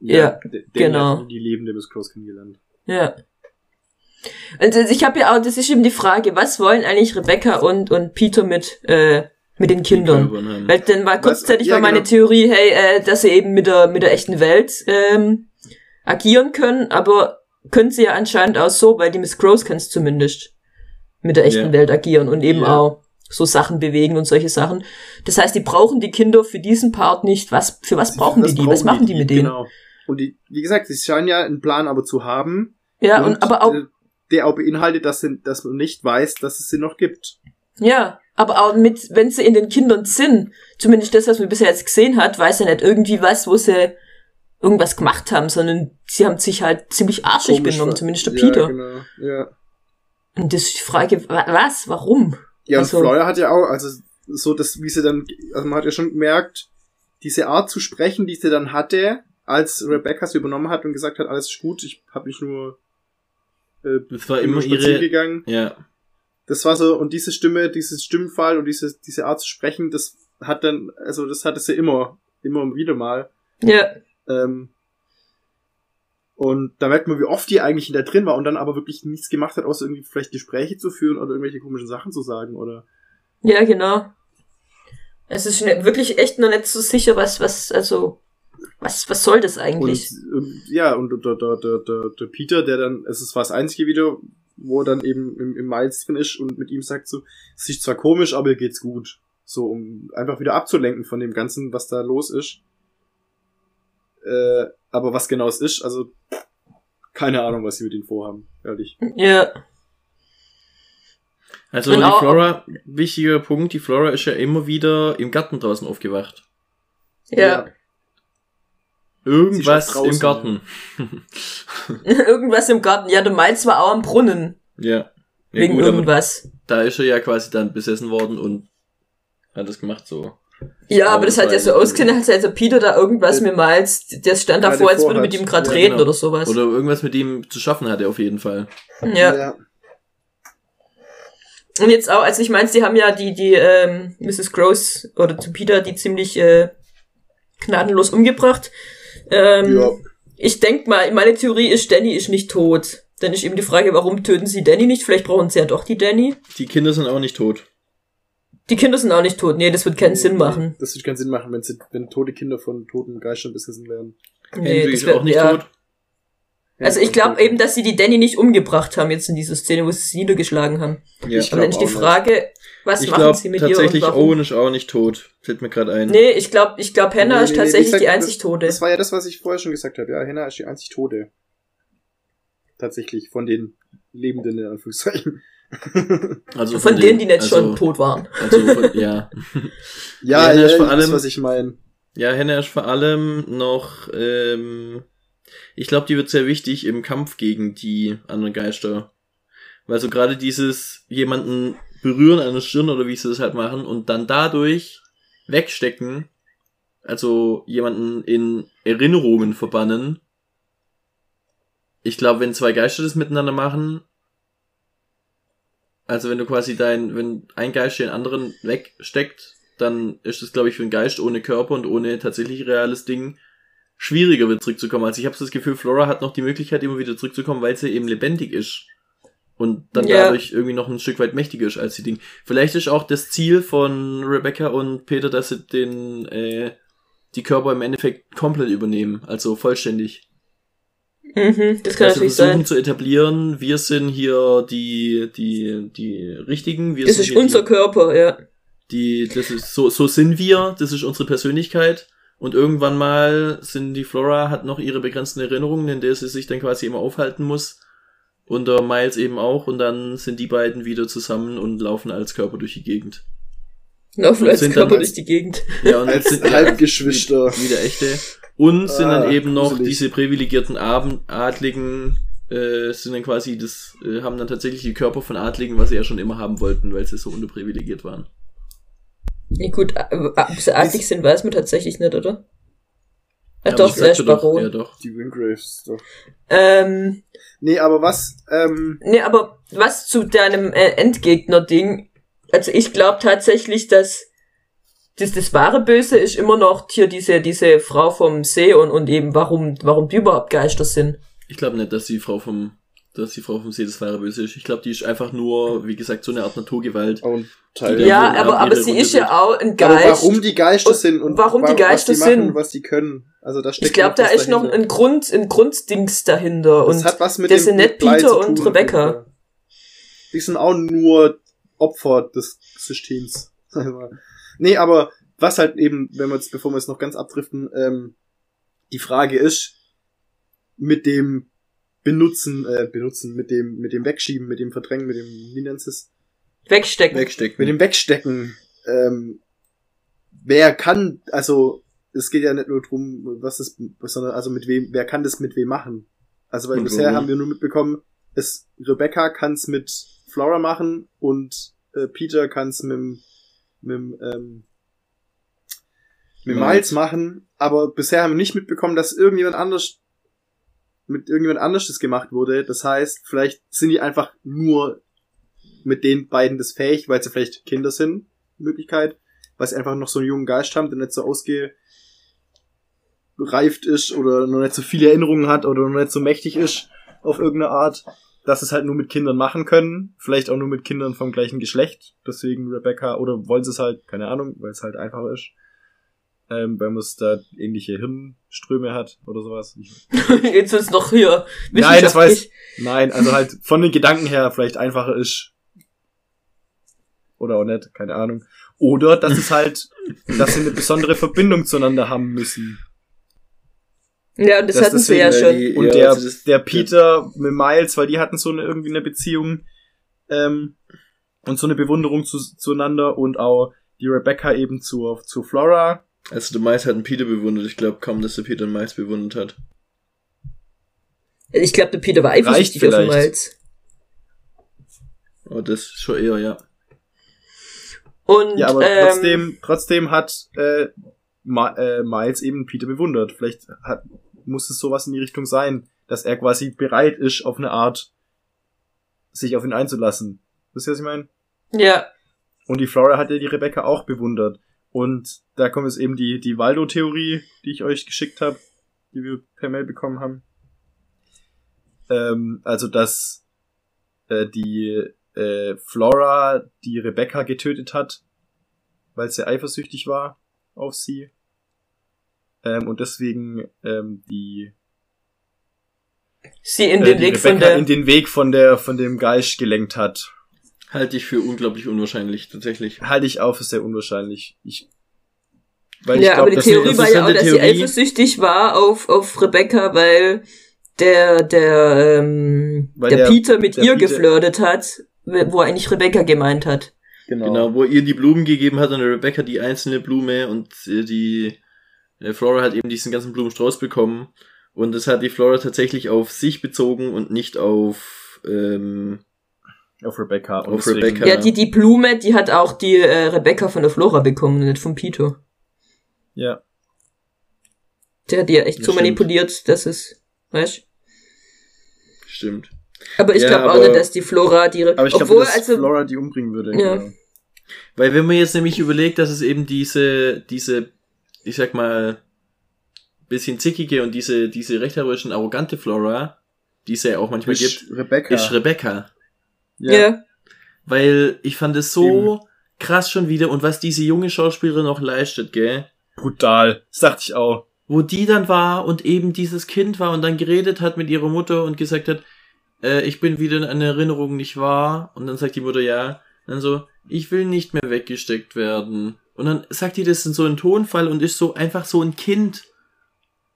Ja, Danny genau. Die lebende Miss Cross kennengelernt. Ja. Und also ich habe ja auch, das ist eben die Frage, was wollen eigentlich Rebecca und, und Peter mit, äh, mit den Kindern? Weil dann war Was- kurzzeitig ja, war meine genau. Theorie, hey, äh, dass sie eben mit der, mit der echten Welt ähm, agieren können, aber können sie ja anscheinend auch so, weil die Miss Gross kann es zumindest mit der echten Ja. Welt agieren und eben Ja. auch so Sachen bewegen und solche Sachen. Das heißt, die brauchen die Kinder für diesen Part nicht. Was, für was brauchen die die? Was machen die mit denen? Genau. Und die, wie gesagt, sie scheinen ja einen Plan aber zu haben. Ja, und, aber auch, äh, der auch beinhaltet, dass, sie, dass man nicht weiß, dass es sie noch gibt. Ja, aber auch mit, wenn sie in den Kindern sind, zumindest das, was man bisher jetzt gesehen hat, weiß ja nicht irgendwie was, wo sie irgendwas gemacht haben, sondern sie haben sich halt ziemlich arschig Komisch benommen, war- zumindest der ja, Peter. Genau. Ja, Und das ist die Frage, wa- was, warum? ja und Also- Fleur hat ja auch, also so, dass, wie sie dann, also man hat ja schon gemerkt, diese Art zu sprechen, die sie dann hatte, als Rebecca sie übernommen hat und gesagt hat, alles ist gut, ich habe mich nur, äh, Das war bin immer ihre. gegangen. Ja. Das war so, und diese Stimme, dieses Stimmfall und diese, diese Art zu sprechen, das hat dann, also das hatte sie immer, immer wieder mal. Ja, Ähm, und da merkt man, wie oft die eigentlich in der drin war und dann aber wirklich nichts gemacht hat, außer irgendwie vielleicht Gespräche zu führen oder irgendwelche komischen Sachen zu sagen oder. ja, genau. Es ist wirklich echt noch nicht so sicher, was, was, also, was, was soll das Und eigentlich? ähm, ja, und der, der, der, der, der Peter, der dann, es ist war das einzige Video, wo er dann eben im, im Miles drin ist und mit ihm sagt so, es ist zwar komisch, aber ihr geht's gut. So, um einfach wieder abzulenken von dem Ganzen, was da los ist. Äh, aber was genau es ist, also keine Ahnung, was sie mit ihnen vorhaben, ehrlich. Ja, Also die Flora, wichtiger Punkt, die Flora ist ja immer wieder im Garten draußen aufgewacht. ja. Irgendwas draußen, im Garten. Irgendwas im Garten. Ja, du meinst war auch am Brunnen. Ja. ja wegen gut, irgendwas. da ist er ja quasi dann besessen worden und hat das gemacht so. Ja, aber das hat ja so ja- ausgesehen, als hätte Peter da irgendwas mit Miles, der stand davor, als würde mit ihm gerade Ja, reden genau. oder sowas. Oder irgendwas mit ihm zu schaffen hat er auf jeden Fall. ja. Und jetzt auch, also ich meine, sie haben ja die, die, ähm, Mrs. Gross oder zu Peter die ziemlich äh, gnadenlos umgebracht. Ähm, Ja. Ich denk mal, meine Theorie ist, Danny ist nicht tot. Dann ist eben die Frage, warum töten sie Danny nicht? Vielleicht brauchen sie ja doch die Danny. Die Kinder sind auch nicht tot. Die Kinder sind auch nicht tot. Nee, das wird keinen Sinn machen. Das wird keinen Sinn machen, wenn, sie, wenn tote Kinder von toten Geistern besessen werden. Nee, Henry das ist wär- auch nicht ja. tot. Also ich glaube eben, dass sie die Danny nicht umgebracht haben jetzt in dieser Szene, wo sie sie niedergeschlagen haben. Ja. Ich Aber dann ist die auch nicht. Frage, was Ich machen glaube sie mit ihr und tatsächlich, warum? Owen ist auch nicht tot. Fällt mir gerade ein. Nee, ich glaube, ich glaube, Hannah Nee, ist nee, tatsächlich ich sag, die einzig das, Tote. Das war ja das, was ich vorher schon gesagt habe. Ja, Henna ist die einzig Tote. Tatsächlich, von den Lebenden, in Anführungszeichen. Also von denen, die nicht also, schon tot waren. Also von, ja. ja, Henna ja, ist vor das ist, allem- was ich meine. Ja, Henne ist vor allem noch, ähm, ich glaube, die wird sehr wichtig im Kampf gegen die anderen Geister. Weil so gerade dieses jemanden berühren an der Stirn oder wie sie das halt machen und dann dadurch wegstecken, also jemanden in Erinnerungen verbannen. Ich glaube, wenn zwei Geister das miteinander machen, also wenn du quasi dein, wenn ein Geist den anderen wegsteckt, dann ist es, glaube ich, für einen Geist ohne Körper und ohne tatsächlich reales Ding schwieriger wird zurückzukommen. Also ich habe so das Gefühl, Flora hat noch die Möglichkeit, immer wieder zurückzukommen, weil sie eben lebendig ist. Und dann Ja. dadurch irgendwie noch ein Stück weit mächtiger ist als die Ding. Vielleicht ist auch das Ziel von Rebecca und Peter, dass sie den, äh, die Körper im Endeffekt komplett übernehmen, also vollständig. Mhm, das kann dass sie natürlich versuchen sein. zu etablieren, wir sind hier die, die, die Richtigen, wir Das sind ist unser die, Körper, ja. die, das ist, so, so sind wir, das ist unsere Persönlichkeit. Und irgendwann mal sind die Flora hat noch ihre begrenzten Erinnerungen, in der sie sich dann quasi immer aufhalten muss. Und der Miles eben auch. Und dann sind die beiden wieder zusammen und laufen als Körper durch die Gegend. Laufen Und als Körper als- durch die Gegend. Ja, und Als sind Halbgeschwister. Wie, wie der echte. Und sind Ah, dann eben noch gruselig. diese privilegierten Adligen, äh, sind dann quasi das, äh, haben dann tatsächlich die Körper von Adligen, was sie ja schon immer haben wollten, weil sie so unterprivilegiert waren. Nee, gut, äh, ob sie adlig sind, weiß man tatsächlich nicht, oder? Ach Ja, doch, er doch, Baron. Ja, doch. Die Wingraves, doch. Ähm, Nee, aber was, ähm, nee, aber was zu deinem äh, Endgegner-Ding? Also ich glaube tatsächlich, dass das, das wahre Böse ist immer noch hier diese, diese Frau vom See und, und eben warum, warum die überhaupt Geister sind. Ich glaube nicht, dass die Frau vom, dass die Frau vom See das wahre Böse ist. Ich glaube, die ist einfach nur, wie gesagt, so eine Art Naturgewalt. und Teil Die Ja, aber, aber sie ist ja auch ein Aber Geist. warum die Geister Und sind und warum die Geister was die machen, sind. was die können. Also da steckt ich glaube, da ist noch dahinter. ein Grund, ein Grunddings dahinter. Das Und hat was mit das dem sind nicht Peter und Rebecca. Die sind auch nur Opfer des Systems. nee, aber was halt eben, wenn wir jetzt, bevor wir jetzt noch ganz abdriften, ähm, die Frage ist, mit dem Benutzen, äh, benutzen, mit dem, mit dem Wegschieben, mit dem Verdrängen, mit dem, wie nennt es? wegstecken. Wegstecken. Mit dem Wegstecken, ähm, wer kann, also, es geht ja nicht nur drum, was ist, sondern also mit wem, wer kann das mit wem machen? Also, weil Und bisher haben wir nur mitbekommen, es, Rebecca kann es mit Flora machen und äh, Peter kann es mit, dem- mit, ähm, mit. Miles machen, aber bisher haben wir nicht mitbekommen, dass irgendjemand anders mit irgendjemand anders das gemacht wurde. Das heißt, vielleicht sind die einfach nur mit den beiden das fähig, weil sie vielleicht Kinder sind, Möglichkeit, weil sie einfach noch so einen jungen Geist haben, der nicht so ausgereift ist oder noch nicht so viele Erinnerungen hat oder noch nicht so mächtig ist auf irgendeine Art, dass es halt nur mit Kindern machen können, vielleicht auch nur mit Kindern vom gleichen Geschlecht, deswegen Rebecca, oder wollen sie es halt, keine Ahnung, weil es halt einfacher ist, ähm, weil man es da ähnliche Hirnströme hat oder sowas. Ich, Jetzt wird's noch hier Nein, das weiß, wissenschaftlich. nein, also halt von den Gedanken her vielleicht einfacher ist. Oder auch nicht, keine Ahnung. Oder dass es halt, dass sie eine besondere Verbindung zueinander haben müssen. Ja, und das, Das hatten sie ja schon. die- Und Ja, der, also das- der Peter mit Miles, weil die hatten so eine irgendwie eine Beziehung ähm, und so eine Bewunderung zu, zueinander und auch die Rebecca eben zur, zu Flora. Also der Miles hat einen Peter bewundert. Ich glaube kaum, dass der Peter einen Miles bewundert hat. Ich glaube, der Peter war eifersüchtig auf den. Miles. Aber das schon eher, ja. Und, Ja, aber ähm, trotzdem, trotzdem hat äh, Ma äh, Miles eben Peter bewundert. Vielleicht hat, muss es sowas in die Richtung sein, dass er quasi bereit ist, auf eine Art sich auf ihn einzulassen. Wisst ihr, was ich meine? ja, Und die Flora hat ja die Rebecca auch bewundert. Und da kommt jetzt eben die, die Waldo-Theorie, die ich euch geschickt habe, die wir per Mail bekommen haben. Ähm, also, dass äh, die äh, Flora die Rebecca getötet hat, weil sie eifersüchtig war auf sie. Ähm, und deswegen ähm, die, sie in äh, den die Weg von Rebecca der, in den Weg von der von dem Geist gelenkt hat. Halte ich für unglaublich unwahrscheinlich, tatsächlich. Halte ich auch für sehr unwahrscheinlich. Ich, weil ja, aber die das- Theorie war ja auch, dass sie Theorie- eifersüchtig war auf, auf Rebecca, weil der, der, ähm, Weil der, der- Peter mit der ihr Peter- geflirtet hat, wo er eigentlich Rebecca gemeint hat. Genau, wo ihr die Blumen gegeben hat und Rebecca die einzelne Blume und äh, die äh, Flora hat eben diesen ganzen Blumenstrauß bekommen. Und das hat die Flora tatsächlich auf sich bezogen und nicht auf, ähm, Auf Rebecca. Und Auf deswegen- Rebecca. Ja, die, die Blume, die hat auch die äh, Rebecca von der Flora bekommen, nicht von Peter. Ja. Der hat die ja echt Das so stimmt. manipuliert, dass es, weißt Stimmt. Aber ich Ja, glaube auch nicht, dass die Flora die, Aber ich obwohl, glaube, dass also, Flora die umbringen würde. Ja. genau. Weil wenn man jetzt nämlich überlegt, dass es eben diese, diese, ich sag mal, bisschen zickige und diese, diese rechthaberischen, arrogante Flora, die es ja auch manchmal Ist gibt, Rebecca. ist Rebecca. ja. Weil ich fand es so krass schon wieder und was diese junge Schauspielerin noch leistet, gell? Brutal. Das dachte ich auch. Wo die dann war und eben dieses Kind war und dann geredet hat mit ihrer Mutter und gesagt hat, äh, ich bin wieder in einer Erinnerung nicht wahr. Und dann sagt die Mutter ja. Und dann so, ich will nicht mehr weggesteckt werden. Und dann sagt die das in so einem Tonfall und ist so einfach so ein Kind.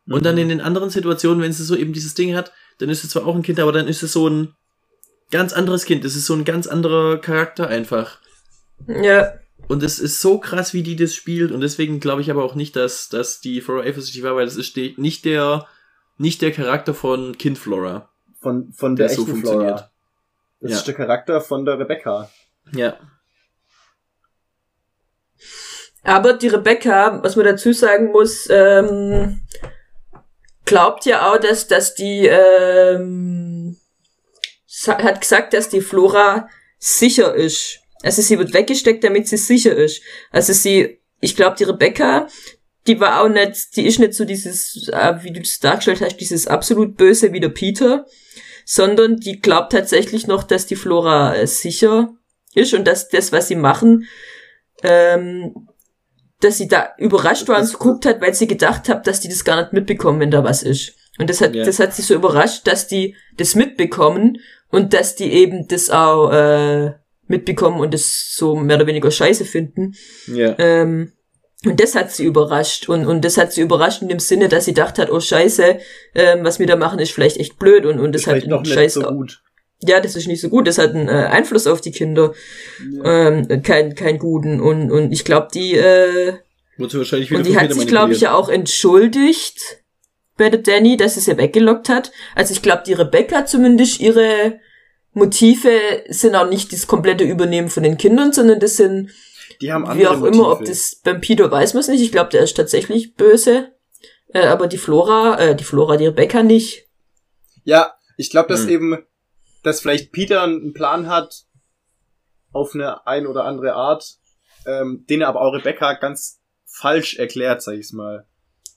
Und dann in den anderen Situationen, wenn sie so eben dieses Ding hat, dann ist es zwar auch ein Kind, aber dann ist es so ein ganz anderes Kind. Es ist so ein ganz anderer Charakter einfach. Ja. Und es ist so krass, wie die das spielt. Und deswegen glaube ich aber auch nicht, dass, dass die Flora eifersüchtig war, weil das ist die- nicht der, nicht der Charakter von Kind Flora. Von, von der, Der so echten funktioniert. Flora. Das Ja. ist der Charakter von der Rebecca. Ja. Aber die Rebecca, was man dazu sagen muss, ähm, glaubt ja auch, dass, dass die, ähm, hat gesagt, dass die Flora sicher ist. Also sie wird weggesteckt, damit sie sicher ist. Also sie, ich glaube, die Rebecca, die war auch nicht, die ist nicht so dieses, äh, wie du das dargestellt hast, dieses absolut Böse wie der Peter, sondern die glaubt tatsächlich noch, dass die Flora äh, sicher ist und dass das, was sie machen, ähm, dass sie da überrascht war und geguckt hat, weil sie gedacht hat, dass die das gar nicht mitbekommen, wenn da was ist. Und das hat, Ja. das hat sie so überrascht, dass die das mitbekommen und dass die eben das auch äh, mitbekommen und das so mehr oder weniger scheiße finden. Ja. Ähm, und das hat sie überrascht. Und, und das hat sie überrascht in dem Sinne, dass sie gedacht hat, oh scheiße, ähm, was wir da machen, ist vielleicht echt blöd und, und das ist hat noch Scheiß. so gut. Ja, das ist nicht so gut. Das hat einen äh, Einfluss auf die Kinder. Ähm, kein, kein guten. Und, und ich glaube, die, äh, und die hat sich, glaube ich, ja auch entschuldigt bei der Danny, dass sie sie weggelockt hat. Also ich glaube, die Rebecca zumindest, ihre Motive sind auch nicht das komplette Übernehmen von den Kindern, sondern das sind, Die haben andere wie auch immer, ob Motive. das beim Peter weiß man es nicht. Ich glaube, der ist tatsächlich böse. Äh, aber die Flora, äh, die Flora, die Rebecca nicht. Ja, ich glaube, dass Hm. eben, dass vielleicht Peter einen Plan hat, auf eine ein oder andere Art, ähm, den er aber auch Rebecca ganz falsch erklärt, sag ich's mal.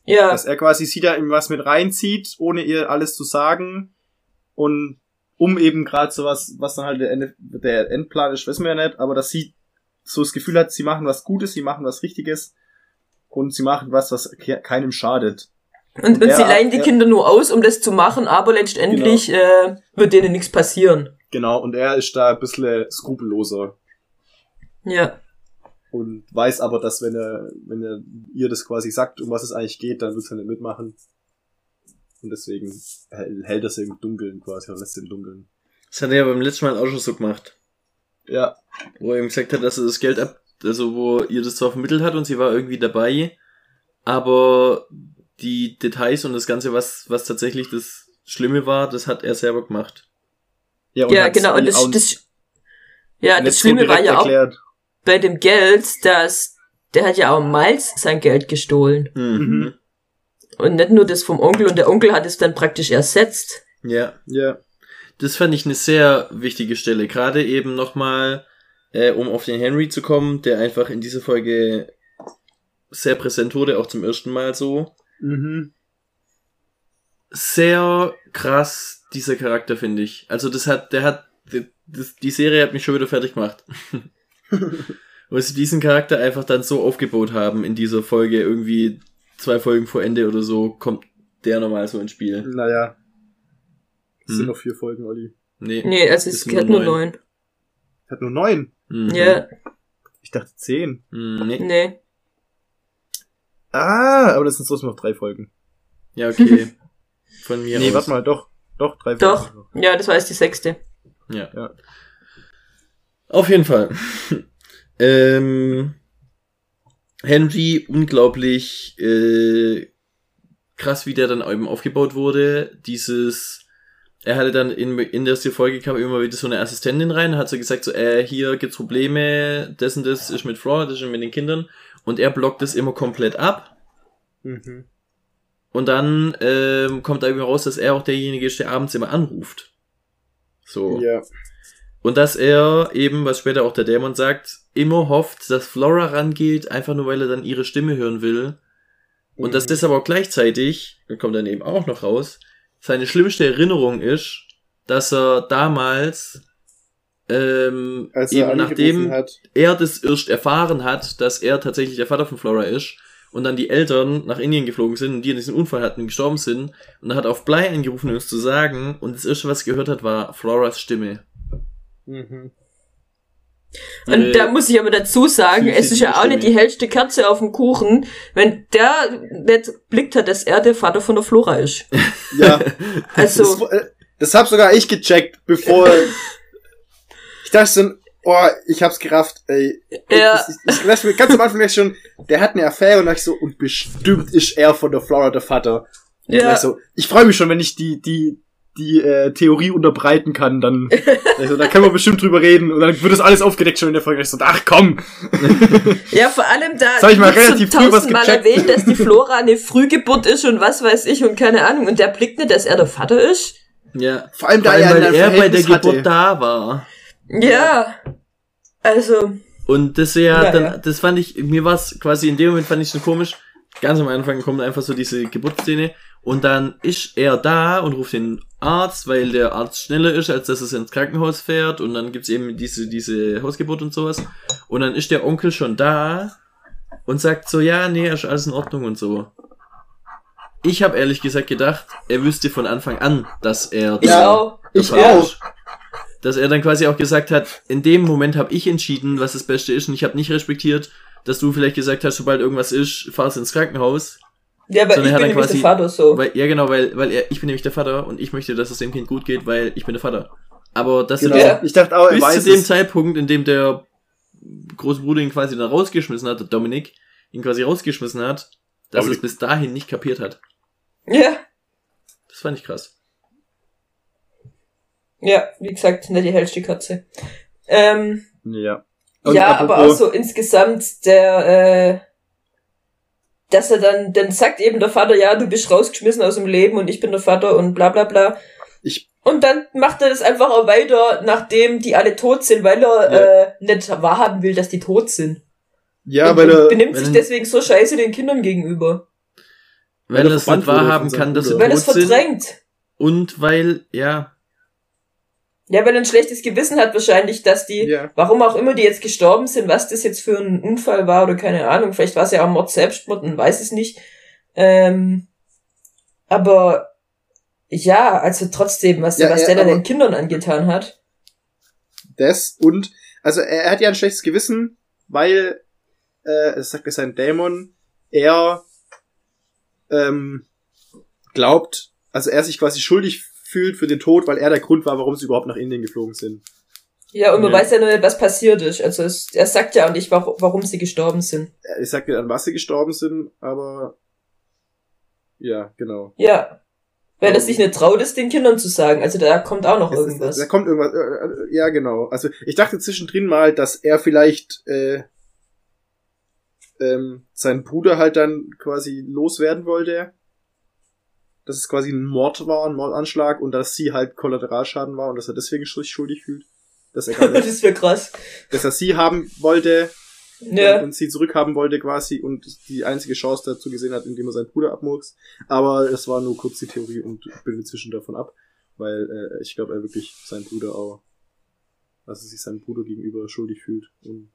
Ja, Dass er quasi sie da in was mit reinzieht, ohne ihr alles zu sagen. Und um eben gerade sowas, was dann halt der, Ende, der Endplan ist, wissen wir ja nicht, aber dass sie so das Gefühl hat, sie machen was Gutes, sie machen was Richtiges und sie machen was, was ke- keinem schadet. Und, und er- sie leihen die er- Kinder nur aus, um das zu machen, aber letztendlich Genau. äh, wird denen nichts passieren. Genau, und er ist da ein bisschen skrupelloser. Ja. und weiß aber, dass wenn er, wenn er ihr das quasi sagt, um was es eigentlich geht, dann wird sie nicht mitmachen. Und deswegen hält hält er sie im Dunkeln quasi, oder lässt sie im Dunkeln. Das hat er ja beim letzten Mal auch schon so gemacht. Ja, Wo er ihm gesagt hat, dass er das Geld ab, also wo ihr das zwar vermittelt hat und sie war irgendwie dabei, aber die Details und das Ganze, was, was tatsächlich das Schlimme war, das hat er selber gemacht. ja, Ja, hat's genau. Und das, auch das, ja, das so Schlimme war ja auch erklärt. bei dem Geld, dass der hat ja auch Miles sein Geld gestohlen. Mhm. Und nicht nur das vom Onkel und der Onkel hat es dann praktisch ersetzt. Ja. Ja, Das fand ich eine sehr wichtige Stelle. Gerade eben nochmal, äh, um auf den Henry zu kommen, der einfach in dieser Folge sehr präsent wurde, auch zum ersten Mal so. Mhm. Sehr krass, dieser Charakter, finde ich. Also das hat, der hat, die, das, die Serie hat mich schon wieder fertig gemacht. Weil sie diesen Charakter einfach dann so aufgebaut haben in dieser Folge, irgendwie zwei Folgen vor Ende oder so, kommt der nochmal so ins Spiel. naja. Es sind Hm. noch vier Folgen, Olli. Nee. Nee, also es sind hat nur neun. Hat nur neun. Mhm. Ja, Ich dachte zehn. Mhm, nee. nee. Ah, aber das sind trotzdem noch drei Folgen. Ja, okay. Von mir nee, aus. warte mal, doch. Doch, drei Doch. Folgen. Ja, das war jetzt die sechste. Ja. Ja. Auf jeden Fall. ähm, Henry, unglaublich äh, krass, wie der dann eben aufgebaut wurde. Dieses, er hatte dann in, in der ersten Folge kam immer wieder so eine Assistentin rein, hat so gesagt, so, äh, hier gibt's Probleme, das und das ist mit Flora, das ist mit den Kindern. Und er blockt das immer komplett ab. Mhm. Und dann ähm, kommt da irgendwie raus, dass er auch derjenige ist, der abends immer anruft. So. Ja. Und dass er eben, was später auch der Dämon sagt, immer hofft, dass Flora rangeht, einfach nur weil er dann ihre Stimme hören will. Und dass Mhm. das aber auch gleichzeitig, dann kommt dann eben auch noch raus, seine schlimmste Erinnerung ist, dass er damals ähm, Als er eben nachdem hat. er das erst erfahren hat, dass er tatsächlich der Vater von Flora ist und dann die Eltern nach Indien geflogen sind und die diesen Unfall hatten und gestorben sind und dann hat er auf Blei angerufen, um es zu sagen und das erste, was er gehört hat, war Floras Stimme. Mhm. Und Ihre- da muss ich aber dazu sagen, es ist ja auch Stimme. nicht die hellste Kerze auf dem Kuchen, wenn der nicht blickt hat, dass er der Vater von der Flora ist. Ja. Also, Das, äh, das hab sogar ich gecheckt, bevor. ich dachte so, oh, ich hab's gerafft, ey. Ja. Ich, ich, ich, dachte mir ganz am Anfang dachte ich schon, der hat eine Affäre und dachte ich so, und bestimmt ist er von der Flora der Vater. Und Ja. dachte ich so, ich freue mich schon, wenn ich die, die, die äh, Theorie unterbreiten kann, dann, also, da können wir bestimmt drüber reden und dann wird das alles aufgedeckt schon in der Folge. Ich so, ach komm, ja, vor allem da Das hab ich mal relativ früh was tausendmal gecheckt. erwähnt, dass die Flora eine Frühgeburt ist und was weiß ich und keine Ahnung. Und der blickt nicht, dass er der Vater ist. Ja. vor allem da Vor allem, er, weil er bei der Geburt hatte. da war. Ja. Also, Und das ja, Ja, dann, ja. das fand ich, mir war es quasi in dem Moment fand ich so komisch. Ganz am Anfang kommt einfach so diese Geburtsszene und dann ist er da und ruft den Arzt, weil der Arzt schneller ist, als dass er ins Krankenhaus fährt und dann gibt's eben diese, diese Hausgeburt und sowas. Und dann ist der Onkel schon da und sagt so, ja, nee, ist alles in Ordnung und so. Ich habe ehrlich gesagt gedacht, er wüsste von Anfang an, dass er ich Ja. auch. Ich auch. Dass er dann quasi auch gesagt hat, in dem Moment habe ich entschieden, was das Beste ist und ich habe nicht respektiert, dass du vielleicht gesagt hast, sobald irgendwas ist, fahrst ins Krankenhaus. Ja, aber Sondern ich bin nämlich quasi- der Vater so. Weil, ja genau, weil, weil er, ich bin nämlich der Vater und ich möchte, dass es dem Kind gut geht, weil ich bin der Vater. Aber dass Genau. Ja. Ich dachte auch, er bis weiß zu dem es. Zeitpunkt, in dem der große Bruder ihn quasi dann rausgeschmissen hat, der Dominik, ihn quasi rausgeschmissen hat, dass er es bis dahin nicht kapiert hat. Ja. Das fand ich krass. Ja, wie gesagt, nicht die hellste Katze. Ähm, Ja. ja, aber auch so insgesamt der, äh, dass er dann, dann sagt eben der Vater, ja, du bist rausgeschmissen aus dem Leben und ich bin der Vater und bla bla bla. Ich- und dann macht er das einfach auch weiter, nachdem die alle tot sind, weil er Ja. äh, nicht wahrhaben will, dass die tot sind. Ja, und, weil und er, benimmt weil sich er- deswegen so scheiße den Kindern gegenüber. Weil er er es nicht wahrhaben kann, dass sie Bruder. Weil tot es sind. verdrängt. Und weil, ja, Ja, weil er ein schlechtes Gewissen hat wahrscheinlich, dass die, Ja. warum auch immer die jetzt gestorben sind, was das jetzt für ein Unfall war oder keine Ahnung, vielleicht war es ja auch Mord, Selbstmord, man weiß es nicht. Ähm, aber ja, also trotzdem, was, Ja, was der da aber- den Kindern angetan hat. das und, also er, er hat ja ein schlechtes Gewissen, weil, äh, es sagt es sein Dämon, er ähm, glaubt, also er sich quasi schuldig fühlt für den Tod, weil er der Grund war, warum sie überhaupt nach Indien geflogen sind. Ja, und man Ja. weiß ja nur nicht, was passiert ist. Also es, er sagt ja auch nicht, warum, warum sie gestorben sind. Er sagt nicht, an was sie gestorben sind, aber ja, genau. Ja. Weil er Warum? sich nicht traut, es den Kindern zu sagen. Also da kommt auch noch Es ist, irgendwas. da kommt irgendwas. Äh, äh, ja, genau. Also ich dachte zwischendrin mal, dass er vielleicht äh, ähm, seinen Bruder halt dann quasi loswerden wollte. Dass es quasi ein Mord war, ein Mordanschlag und dass sie halt Kollateralschaden war und dass er deswegen schuldig fühlt. Dass er, gar nicht, das wäre krass. dass er sie haben wollte Ja. und, und sie zurückhaben wollte quasi und die einzige Chance dazu gesehen hat, indem er seinen Bruder abmurks. Aber es war nur kurz die Theorie und ich bin inzwischen davon ab, weil äh, ich glaube, er wirklich seinen Bruder auch, also sich seinem Bruder gegenüber schuldig fühlt. Und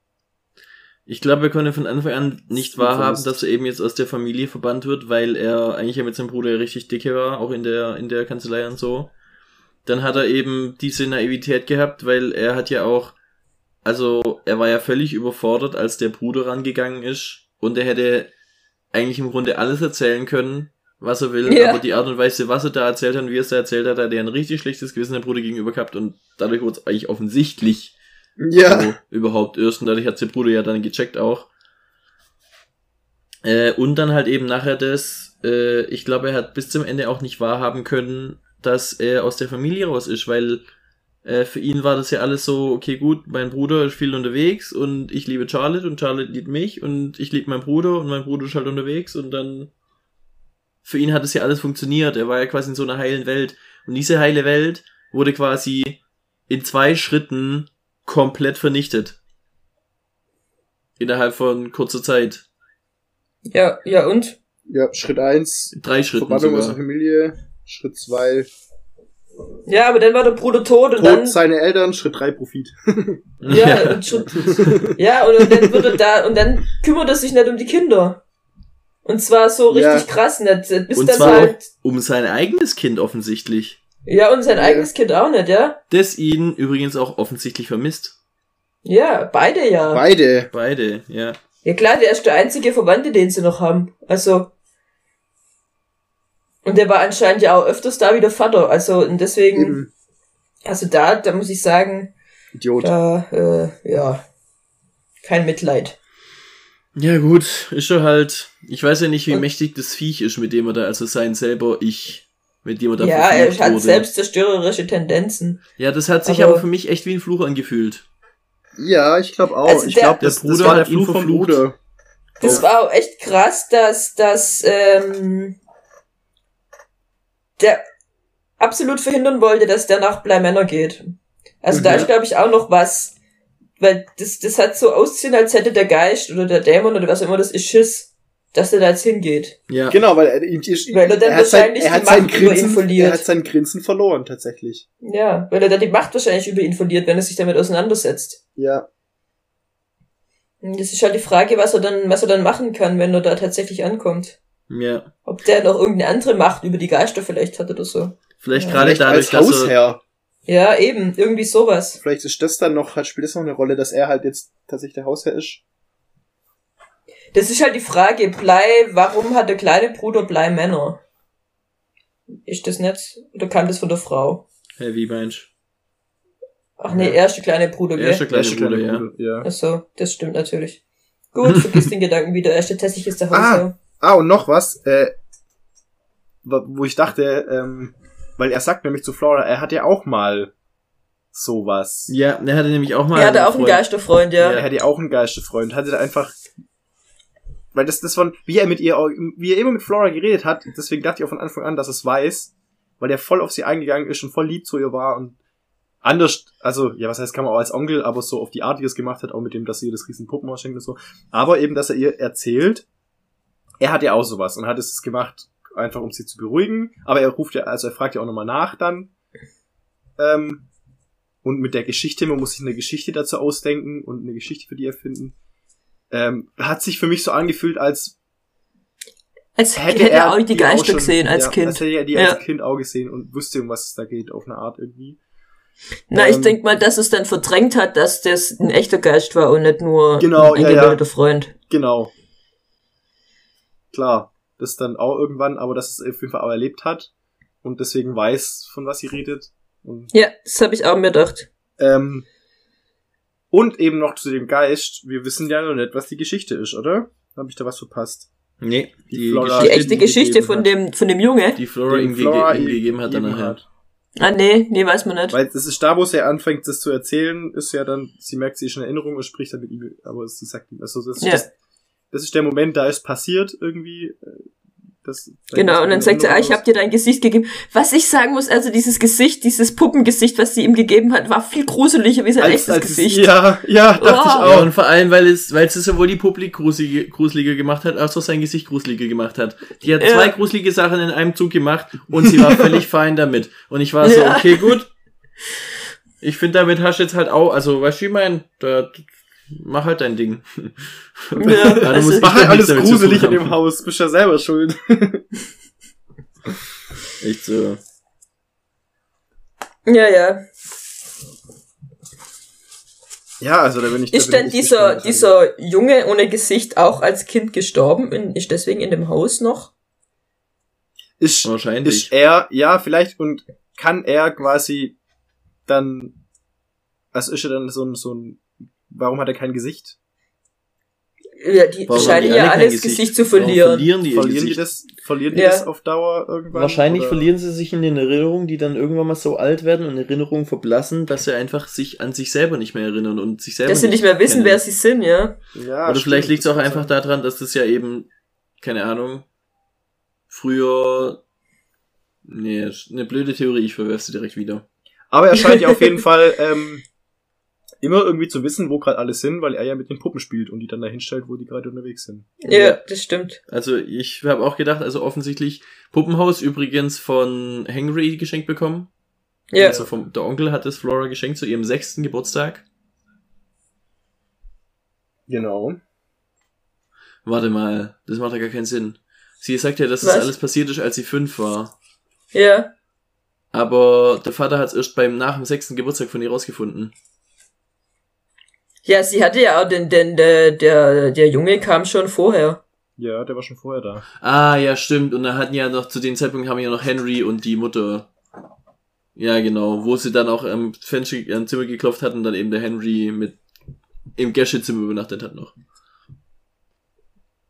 Ich glaube, wir können von Anfang an nicht wahrhaben, dass er eben jetzt aus der Familie verbannt wird, weil er eigentlich ja mit seinem Bruder richtig dicke war, auch in der, in der Kanzlei und so. Dann hat er eben diese Naivität gehabt, weil er hat ja auch, also er war ja völlig überfordert, als der Bruder rangegangen ist und er hätte eigentlich im Grunde alles erzählen können, was er will, Ja. aber die Art und Weise, was er da erzählt hat und wie er es da erzählt hat, hat er ein richtig schlechtes Gewissen dem Bruder gegenüber gehabt und dadurch wurde es eigentlich offensichtlich, ja, so überhaupt erst. Und dadurch hat der Bruder ja dann gecheckt auch. Äh, und dann halt eben nachher das, äh, ich glaube, er hat bis zum Ende auch nicht wahrhaben können, dass er aus der Familie raus ist, weil äh, für ihn war das ja alles so, okay, gut, mein Bruder ist viel unterwegs und ich liebe Charlotte und Charlotte liebt mich und ich liebe meinen Bruder und mein Bruder ist halt unterwegs und dann für ihn hat es ja alles funktioniert. Er war ja quasi in so einer heilen Welt. Und diese heile Welt wurde quasi in zwei Schritten komplett vernichtet. Innerhalb von kurzer Zeit. Ja, ja, und? Ja, Schritt eins Drei Schritten Verbannung aus der. Familie. Schritt zwei Ja, aber dann war der Bruder tot und Tod dann. seine Eltern. Schritt drei Profit. Ja, und schon, ja, und, und dann würde da, und dann kümmert er sich nicht um die Kinder. Und zwar so richtig Ja. krass, nicht, bis Und dann zwar halt, um sein eigenes Kind offensichtlich. Ja, und sein Ja. eigenes Kind auch nicht, ja? Das ihn übrigens auch offensichtlich vermisst. Ja, beide ja. Beide. Beide, ja. Ja klar, der ist der einzige Verwandte, den sie noch haben. Also. Und der war anscheinend ja auch öfters da wie der Vater. Also, und deswegen, Eben. also da, da muss ich sagen, Idiot. da, äh, ja, kein Mitleid. Ja gut, ist schon halt, ich weiß ja nicht, wie Und- mächtig das Viech ist, mit dem er da, also sein selber Ich, mit dem er da ja, er hat wurde. selbstzerstörerische Tendenzen. Ja, das hat sich aber- aber, für mich echt wie ein Fluch angefühlt. Ja, ich glaube auch. Also ich glaube, Der das, das Bruder war der Fluch vom verflucht. Bruder. Das Oh. war auch echt krass, dass, dass ähm, der absolut verhindern wollte, dass der nach Bleimänner geht. Also da Mhm. ist, glaube ich, auch noch was, weil das, das hat so aussehen, als hätte der Geist oder der Dämon oder was auch immer das ist, Schiss, dass der da jetzt hingeht. Ja. Genau, weil er, ihm- Weil er dann hat sein, er hat die sein Macht über ihn Grinsen, verliert. er hat sein Grinsen verloren, tatsächlich. Ja, weil er dann die Macht wahrscheinlich über ihn verliert, wenn er sich damit auseinandersetzt. Ja. Und Das ist halt die Frage, was er dann, was er dann machen kann, wenn er da tatsächlich ankommt. Ja. Ob der noch irgendeine andere Macht über die Geister vielleicht hat oder so. Vielleicht Ja. gerade Vielleicht dadurch, als dass er, Hausherr. Ja, eben, irgendwie sowas. Vielleicht ist das dann noch, hat, spielt das noch eine Rolle, dass er halt jetzt tatsächlich der Hausherr ist. Das ist halt die Frage, Blei, warum hat der kleine Bruder Blei Männer? Ist das nicht? Oder kam das von der Frau? Hä, wie meinst Ach nee, Ja. er ist der kleine Bruder, Er ist gell? der kleine Der Bruder, ja. Bruder, ja. Ach so, das stimmt natürlich. Gut, vergiss den Gedanken wieder. Er ist tatsächlich ist der Ah. Hausherr. Ah, und noch was, äh, wo ich dachte, ähm, weil er sagt nämlich zu Flora, er hat ja auch mal sowas. Ja, er hatte nämlich auch mal. Er hatte auch einen Freund. Geisterfreund, ja. Er hatte ja auch einen Geisterfreund, hatte da einfach, weil das, das von, wie er mit ihr, wie er immer mit Flora geredet hat, deswegen dachte ich auch von Anfang an, dass es weiß, weil er voll auf sie eingegangen ist und voll lieb zu ihr war und anders, also, ja, was heißt, kann man auch als Onkel, aber so auf die Art, wie es gemacht hat, auch mit dem, dass sie ihr das riesen Puppenhaus schenkt und so, aber eben, dass er ihr erzählt, er hat ja auch sowas und hat es gemacht, einfach um sie zu beruhigen, aber er ruft ja, also er fragt ja auch nochmal nach dann, ähm, und mit der Geschichte, man muss sich eine Geschichte dazu ausdenken und eine Geschichte für die erfinden. Ähm, hat sich für mich so angefühlt, als Als hätte, hätte, er er auch die die Geister schon- gesehen als ja, Kind. Als hätte er die Ja. als Kind auch gesehen und wusste, um was es da geht, auf eine Art irgendwie. Na, ich ähm, denk mal, dass es dann verdrängt hat, dass das ein echter Geist war und nicht nur Genau, ein ja, ja. eingebildeter Freund. Genau. Klar, das dann auch irgendwann, aber dass es auf jeden Fall auch erlebt hat und deswegen weiß, von was sie redet. Und, Ja, das habe ich auch mir gedacht. ähm, und eben noch zu dem Geist, wir wissen ja noch nicht, was die Geschichte ist, oder? Habe ich da was verpasst? Nee, Die die, Flora- Die echte Geschichte von hat. dem, von dem Junge. die Flora ihm, Flora ihm gegeben hat nachher. hat. Ah, nee, nee, weiß man nicht. Weil es ist da, wo sie anfängt, das zu erzählen, ist ja dann, sie merkt, sie ist in Erinnerung und spricht dann mit ihm, aber sie sagt ihm, also das ist, Ja. das, das ist der Moment, da ist passiert irgendwie. Das, Genau, und dann sagt sie, ah, ich habe dir dein Gesicht gegeben. Was ich sagen muss, also dieses Gesicht, dieses Puppengesicht, was sie ihm gegeben hat, war viel gruseliger wie sein als, echtes als Gesicht. Ja, ja, dachte Oh. ich Ja, auch. und vor allem, weil es, weil es sowohl die Publik gruselige, gruseliger gemacht hat, als auch sein Gesicht gruseliger gemacht hat. Die hat Ja. zwei gruselige Sachen in einem Zug gemacht und sie war völlig fein damit. Und ich war so, Ja. okay, gut. Ich finde, damit hast du jetzt halt auch, also, weißt du, ich mein, da, mach halt dein Ding. Ja, du also- musst Mach halt alles gruselig in dem. Haus, bist ja selber schuld. Echt so. Ja, ja. Ja, also da bin ich. Ist denn dieser, dieser Junge ohne Gesicht auch als Kind gestorben? und Ist deswegen in dem Haus noch? ist, Wahrscheinlich. ist er, ja, vielleicht, und kann er quasi dann, also ist er dann so ein, so ein, warum hat er kein Gesicht? Ja, die Warum scheinen die ja alle alles Gesicht, zu Warum verlieren. verlieren die Verlieren die Gesicht? das, verlieren die Ja. das auf Dauer irgendwann? Wahrscheinlich oder? verlieren sie sich in den Erinnerungen, die dann irgendwann mal so alt werden und Erinnerungen verblassen, dass sie einfach sich an sich selber nicht mehr erinnern und sich selber Dass sie nicht mehr wissen, kennen. wer sie sind, ja. Ja, Oder stimmt, vielleicht liegt es auch einfach sein. daran, dass das ja eben, keine Ahnung, früher. Nee, eine blöde Theorie, ich verwerfe sie direkt wieder. Aber er scheint ja auf jeden Fall ähm, immer irgendwie zu wissen, wo gerade alle sind, weil er ja mit den Puppen spielt und die dann dahin stellt, wo die gerade unterwegs sind. Ja, Ja. das stimmt. Also ich habe auch gedacht, also offensichtlich Puppenhaus übrigens von Henry geschenkt bekommen. Ja. Also vom, der Onkel hat es Flora geschenkt zu ihrem sechsten Geburtstag. Genau. Warte mal, das macht ja gar keinen Sinn. Sie sagt ja, dass Was? das alles passiert ist, als sie fünf war. Ja. Aber der Vater hat es erst beim nach dem sechsten Geburtstag von ihr rausgefunden. Ja, sie hatte ja auch den, den, der, der, der Junge kam schon vorher. Ja, der war schon vorher da. Ah, ja, stimmt. Und da hatten ja noch, zu dem Zeitpunkt haben ja noch Henry und die Mutter. Ja, genau. Wo sie dann auch am Fenster, am Zimmer geklopft hatten, dann eben der Henry mit im Gästezimmer übernachtet hat noch.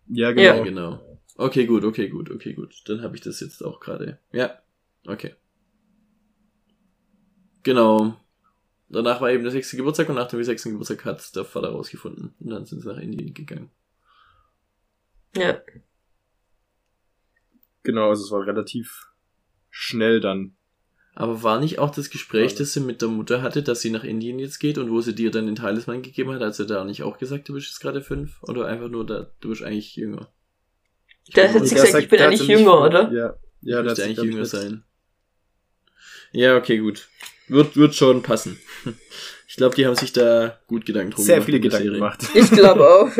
Ja, Ja. genau. Ja, genau. Okay, gut, okay, gut, okay, gut. Dann habe ich das jetzt auch gerade. Ja, okay. Genau. Danach war eben der sechste Geburtstag und nach dem sechsten Geburtstag hat der Vater rausgefunden. Und dann sind sie nach Indien gegangen. Ja. Genau, also es war relativ schnell dann. Aber war nicht auch das Gespräch, das sie mit der Mutter hatte, dass sie nach Indien jetzt geht und wo sie dir dann den Talisman gegeben hat, als sie da nicht auch gesagt, du bist jetzt gerade fünf? Oder einfach nur da, du bist eigentlich jünger? Da hat sie gesagt, sagt- ich bin eigentlich nicht- jünger, oder? Ja, ja, Ja, der hat müsste eigentlich jünger sein. Ja, okay, gut. Wird, wird schon passen. Ich glaube, die haben sich da gut Gedanken drum Sehr gemacht viele in der Gedanken Serie. gemacht. Ich glaube auch.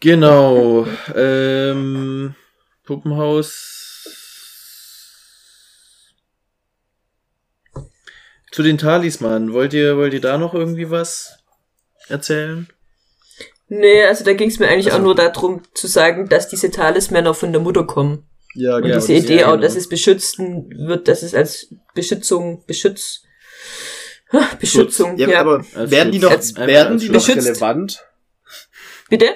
Genau. Ähm, Puppenhaus. Zu den Talismanen. Wollt ihr, wollt ihr da noch irgendwie was erzählen? Nee, also da ging es mir eigentlich Also- auch nur darum zu sagen, dass diese Talismänner von der Mutter kommen. Ja, Und genau. diese das- Idee ja, auch, genau. dass es beschützen wird, dass es als Beschützung, Beschütz, Beschützung, Ja, ja. aber werden die noch, Als- werden die noch relevant? Bitte?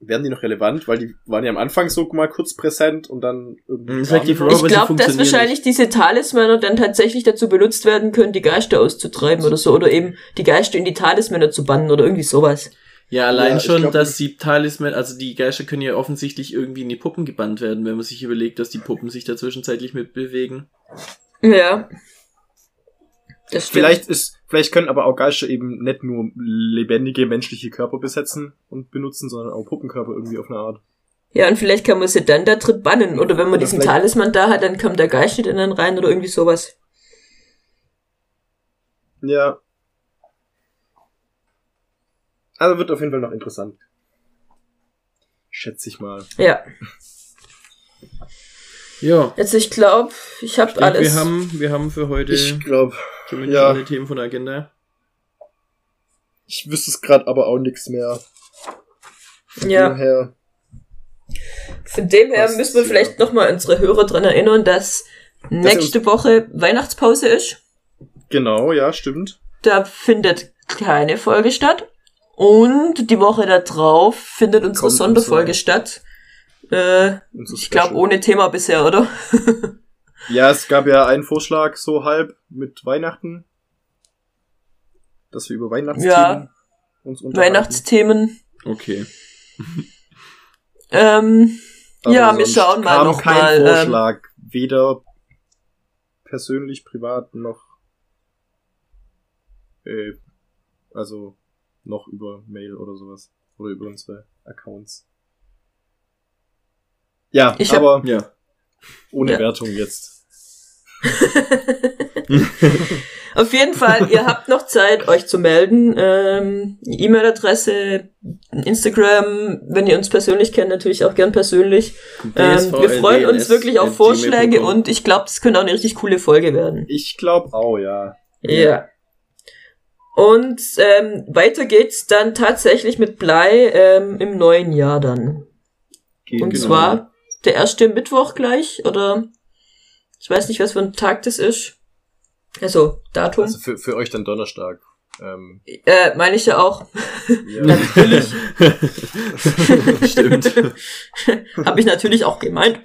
Werden die noch relevant? Weil die waren ja am Anfang so mal kurz präsent und dann irgendwie. Mhm, sagt die gar Frau, nicht Ich glaube, dass wahrscheinlich diese Talismänner dann tatsächlich dazu benutzt werden können, die Geister auszutreiben oder so, oder eben die Geister in die Talismänner zu bannen oder irgendwie sowas. Ja, allein Ja, schon, glaub, dass die Talisman, also die Geister können ja offensichtlich irgendwie in die Puppen gebannt werden, wenn man sich überlegt, dass die Puppen sich da zwischenzeitlich mitbewegen. Ja. Das stimmt. Vielleicht ist, vielleicht können aber auch Geister eben nicht nur lebendige menschliche Körper besetzen und benutzen, sondern auch Puppenkörper irgendwie auf eine Art. Ja, und vielleicht kann man sie dann da drin bannen. Oder wenn man Oder diesen Talisman da hat, dann kommt der Geist nicht in den rein oder irgendwie sowas. Ja. Also wird auf jeden Fall noch interessant. Schätze ich mal. Ja. Ja. Also ich glaube, ich habe alles. wir haben, wir haben für heute Ich glaube, zumindest ja. alle Themen von der Agenda. ich wüsste es gerade aber auch nichts mehr. Von Ja. dem her. Von dem her müssen wir ja. vielleicht nochmal unsere Hörer dran erinnern, dass nächste Woche Weihnachtspause ist. Genau, ja, stimmt. Da findet keine Folge statt. Und die Woche da drauf findet unsere Kommt Sonderfolge unsere- statt. Äh, ich glaube ohne Thema bisher, oder? Ja, es gab ja einen Vorschlag so halb mit Weihnachten. Dass wir über Weihnachtsthemen Ja. uns unterhalten. Weihnachtsthemen. Okay. Ähm, Aber ja, wir schauen mal noch kein mal, ähm, Vorschlag. Weder persönlich, privat, noch äh, also noch über Mail oder sowas. Oder über unsere Accounts. Ja, Ich hab- aber Ja. ohne Ja. Wertung jetzt. Auf jeden Fall, ihr habt noch Zeit, euch zu melden. Ähm, E-Mail-Adresse, Instagram, wenn ihr uns persönlich kennt, natürlich auch gern persönlich. Ähm, wir freuen uns wirklich auf Vorschläge und ich glaube, das könnte auch eine richtig coole Folge werden. Ich glaube auch, ja. Ja. Und ähm, weiter geht's dann tatsächlich mit Blei ähm, im neuen Jahr dann. Geht Und genau. zwar der erste Mittwoch gleich, oder ich weiß nicht, was für ein Tag das ist. Also, Datum. Also für, für euch dann Donnerstag. Ähm, äh, meine ich ja auch. ja. Natürlich. Stimmt. Habe ich natürlich auch gemeint.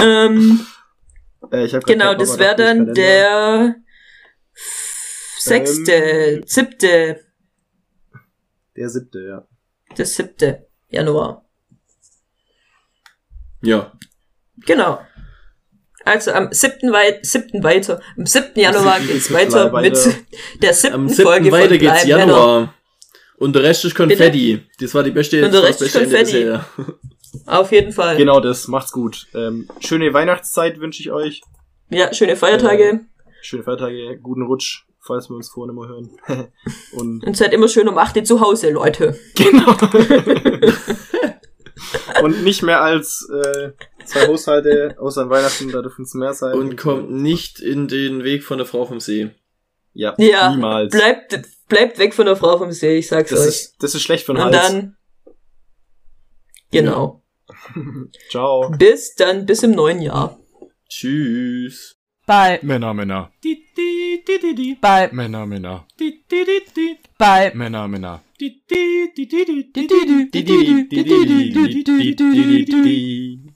ähm, äh, ich hab genau, das wäre dann der sechste, Ähm. siebte. Der siebte, ja. der 7. Januar. Ja. Genau. Also am 7. Wei 7. weiter. Am 7. Januar geht's weiter mit der 7. Am 7. Folge weiter von geht's Männer. Januar. Und der Rest ist Konfetti. Das war die beste, Und der Rest ist Konfetti. Auf jeden Fall. Genau das, macht's gut. Ähm, schöne Weihnachtszeit wünsche ich euch. Ja, schöne Feiertage. Schöne Feiertage, guten Rutsch, falls wir uns vorhin immer hören. Und Und seid immer schön um 8 Uhr zu Hause, Leute. genau. Und nicht mehr als äh, zwei Haushalte, außer an Weihnachten, da dürfen es mehr sein. Und kommt nicht in den Weg von der Frau vom See. Ja, Ja, niemals. bleibt, bleibt weg von der Frau vom See, ich sag's das, euch. ist, das ist schlecht für den Und Hals. dann, genau. Ciao. Bis dann, bis im neuen Jahr. Tschüss. Bei Männer, Männer, di di di di di bei Männer, Männer, di di di di bei Männer, Männer. di di di di di di di di di di di di di di di di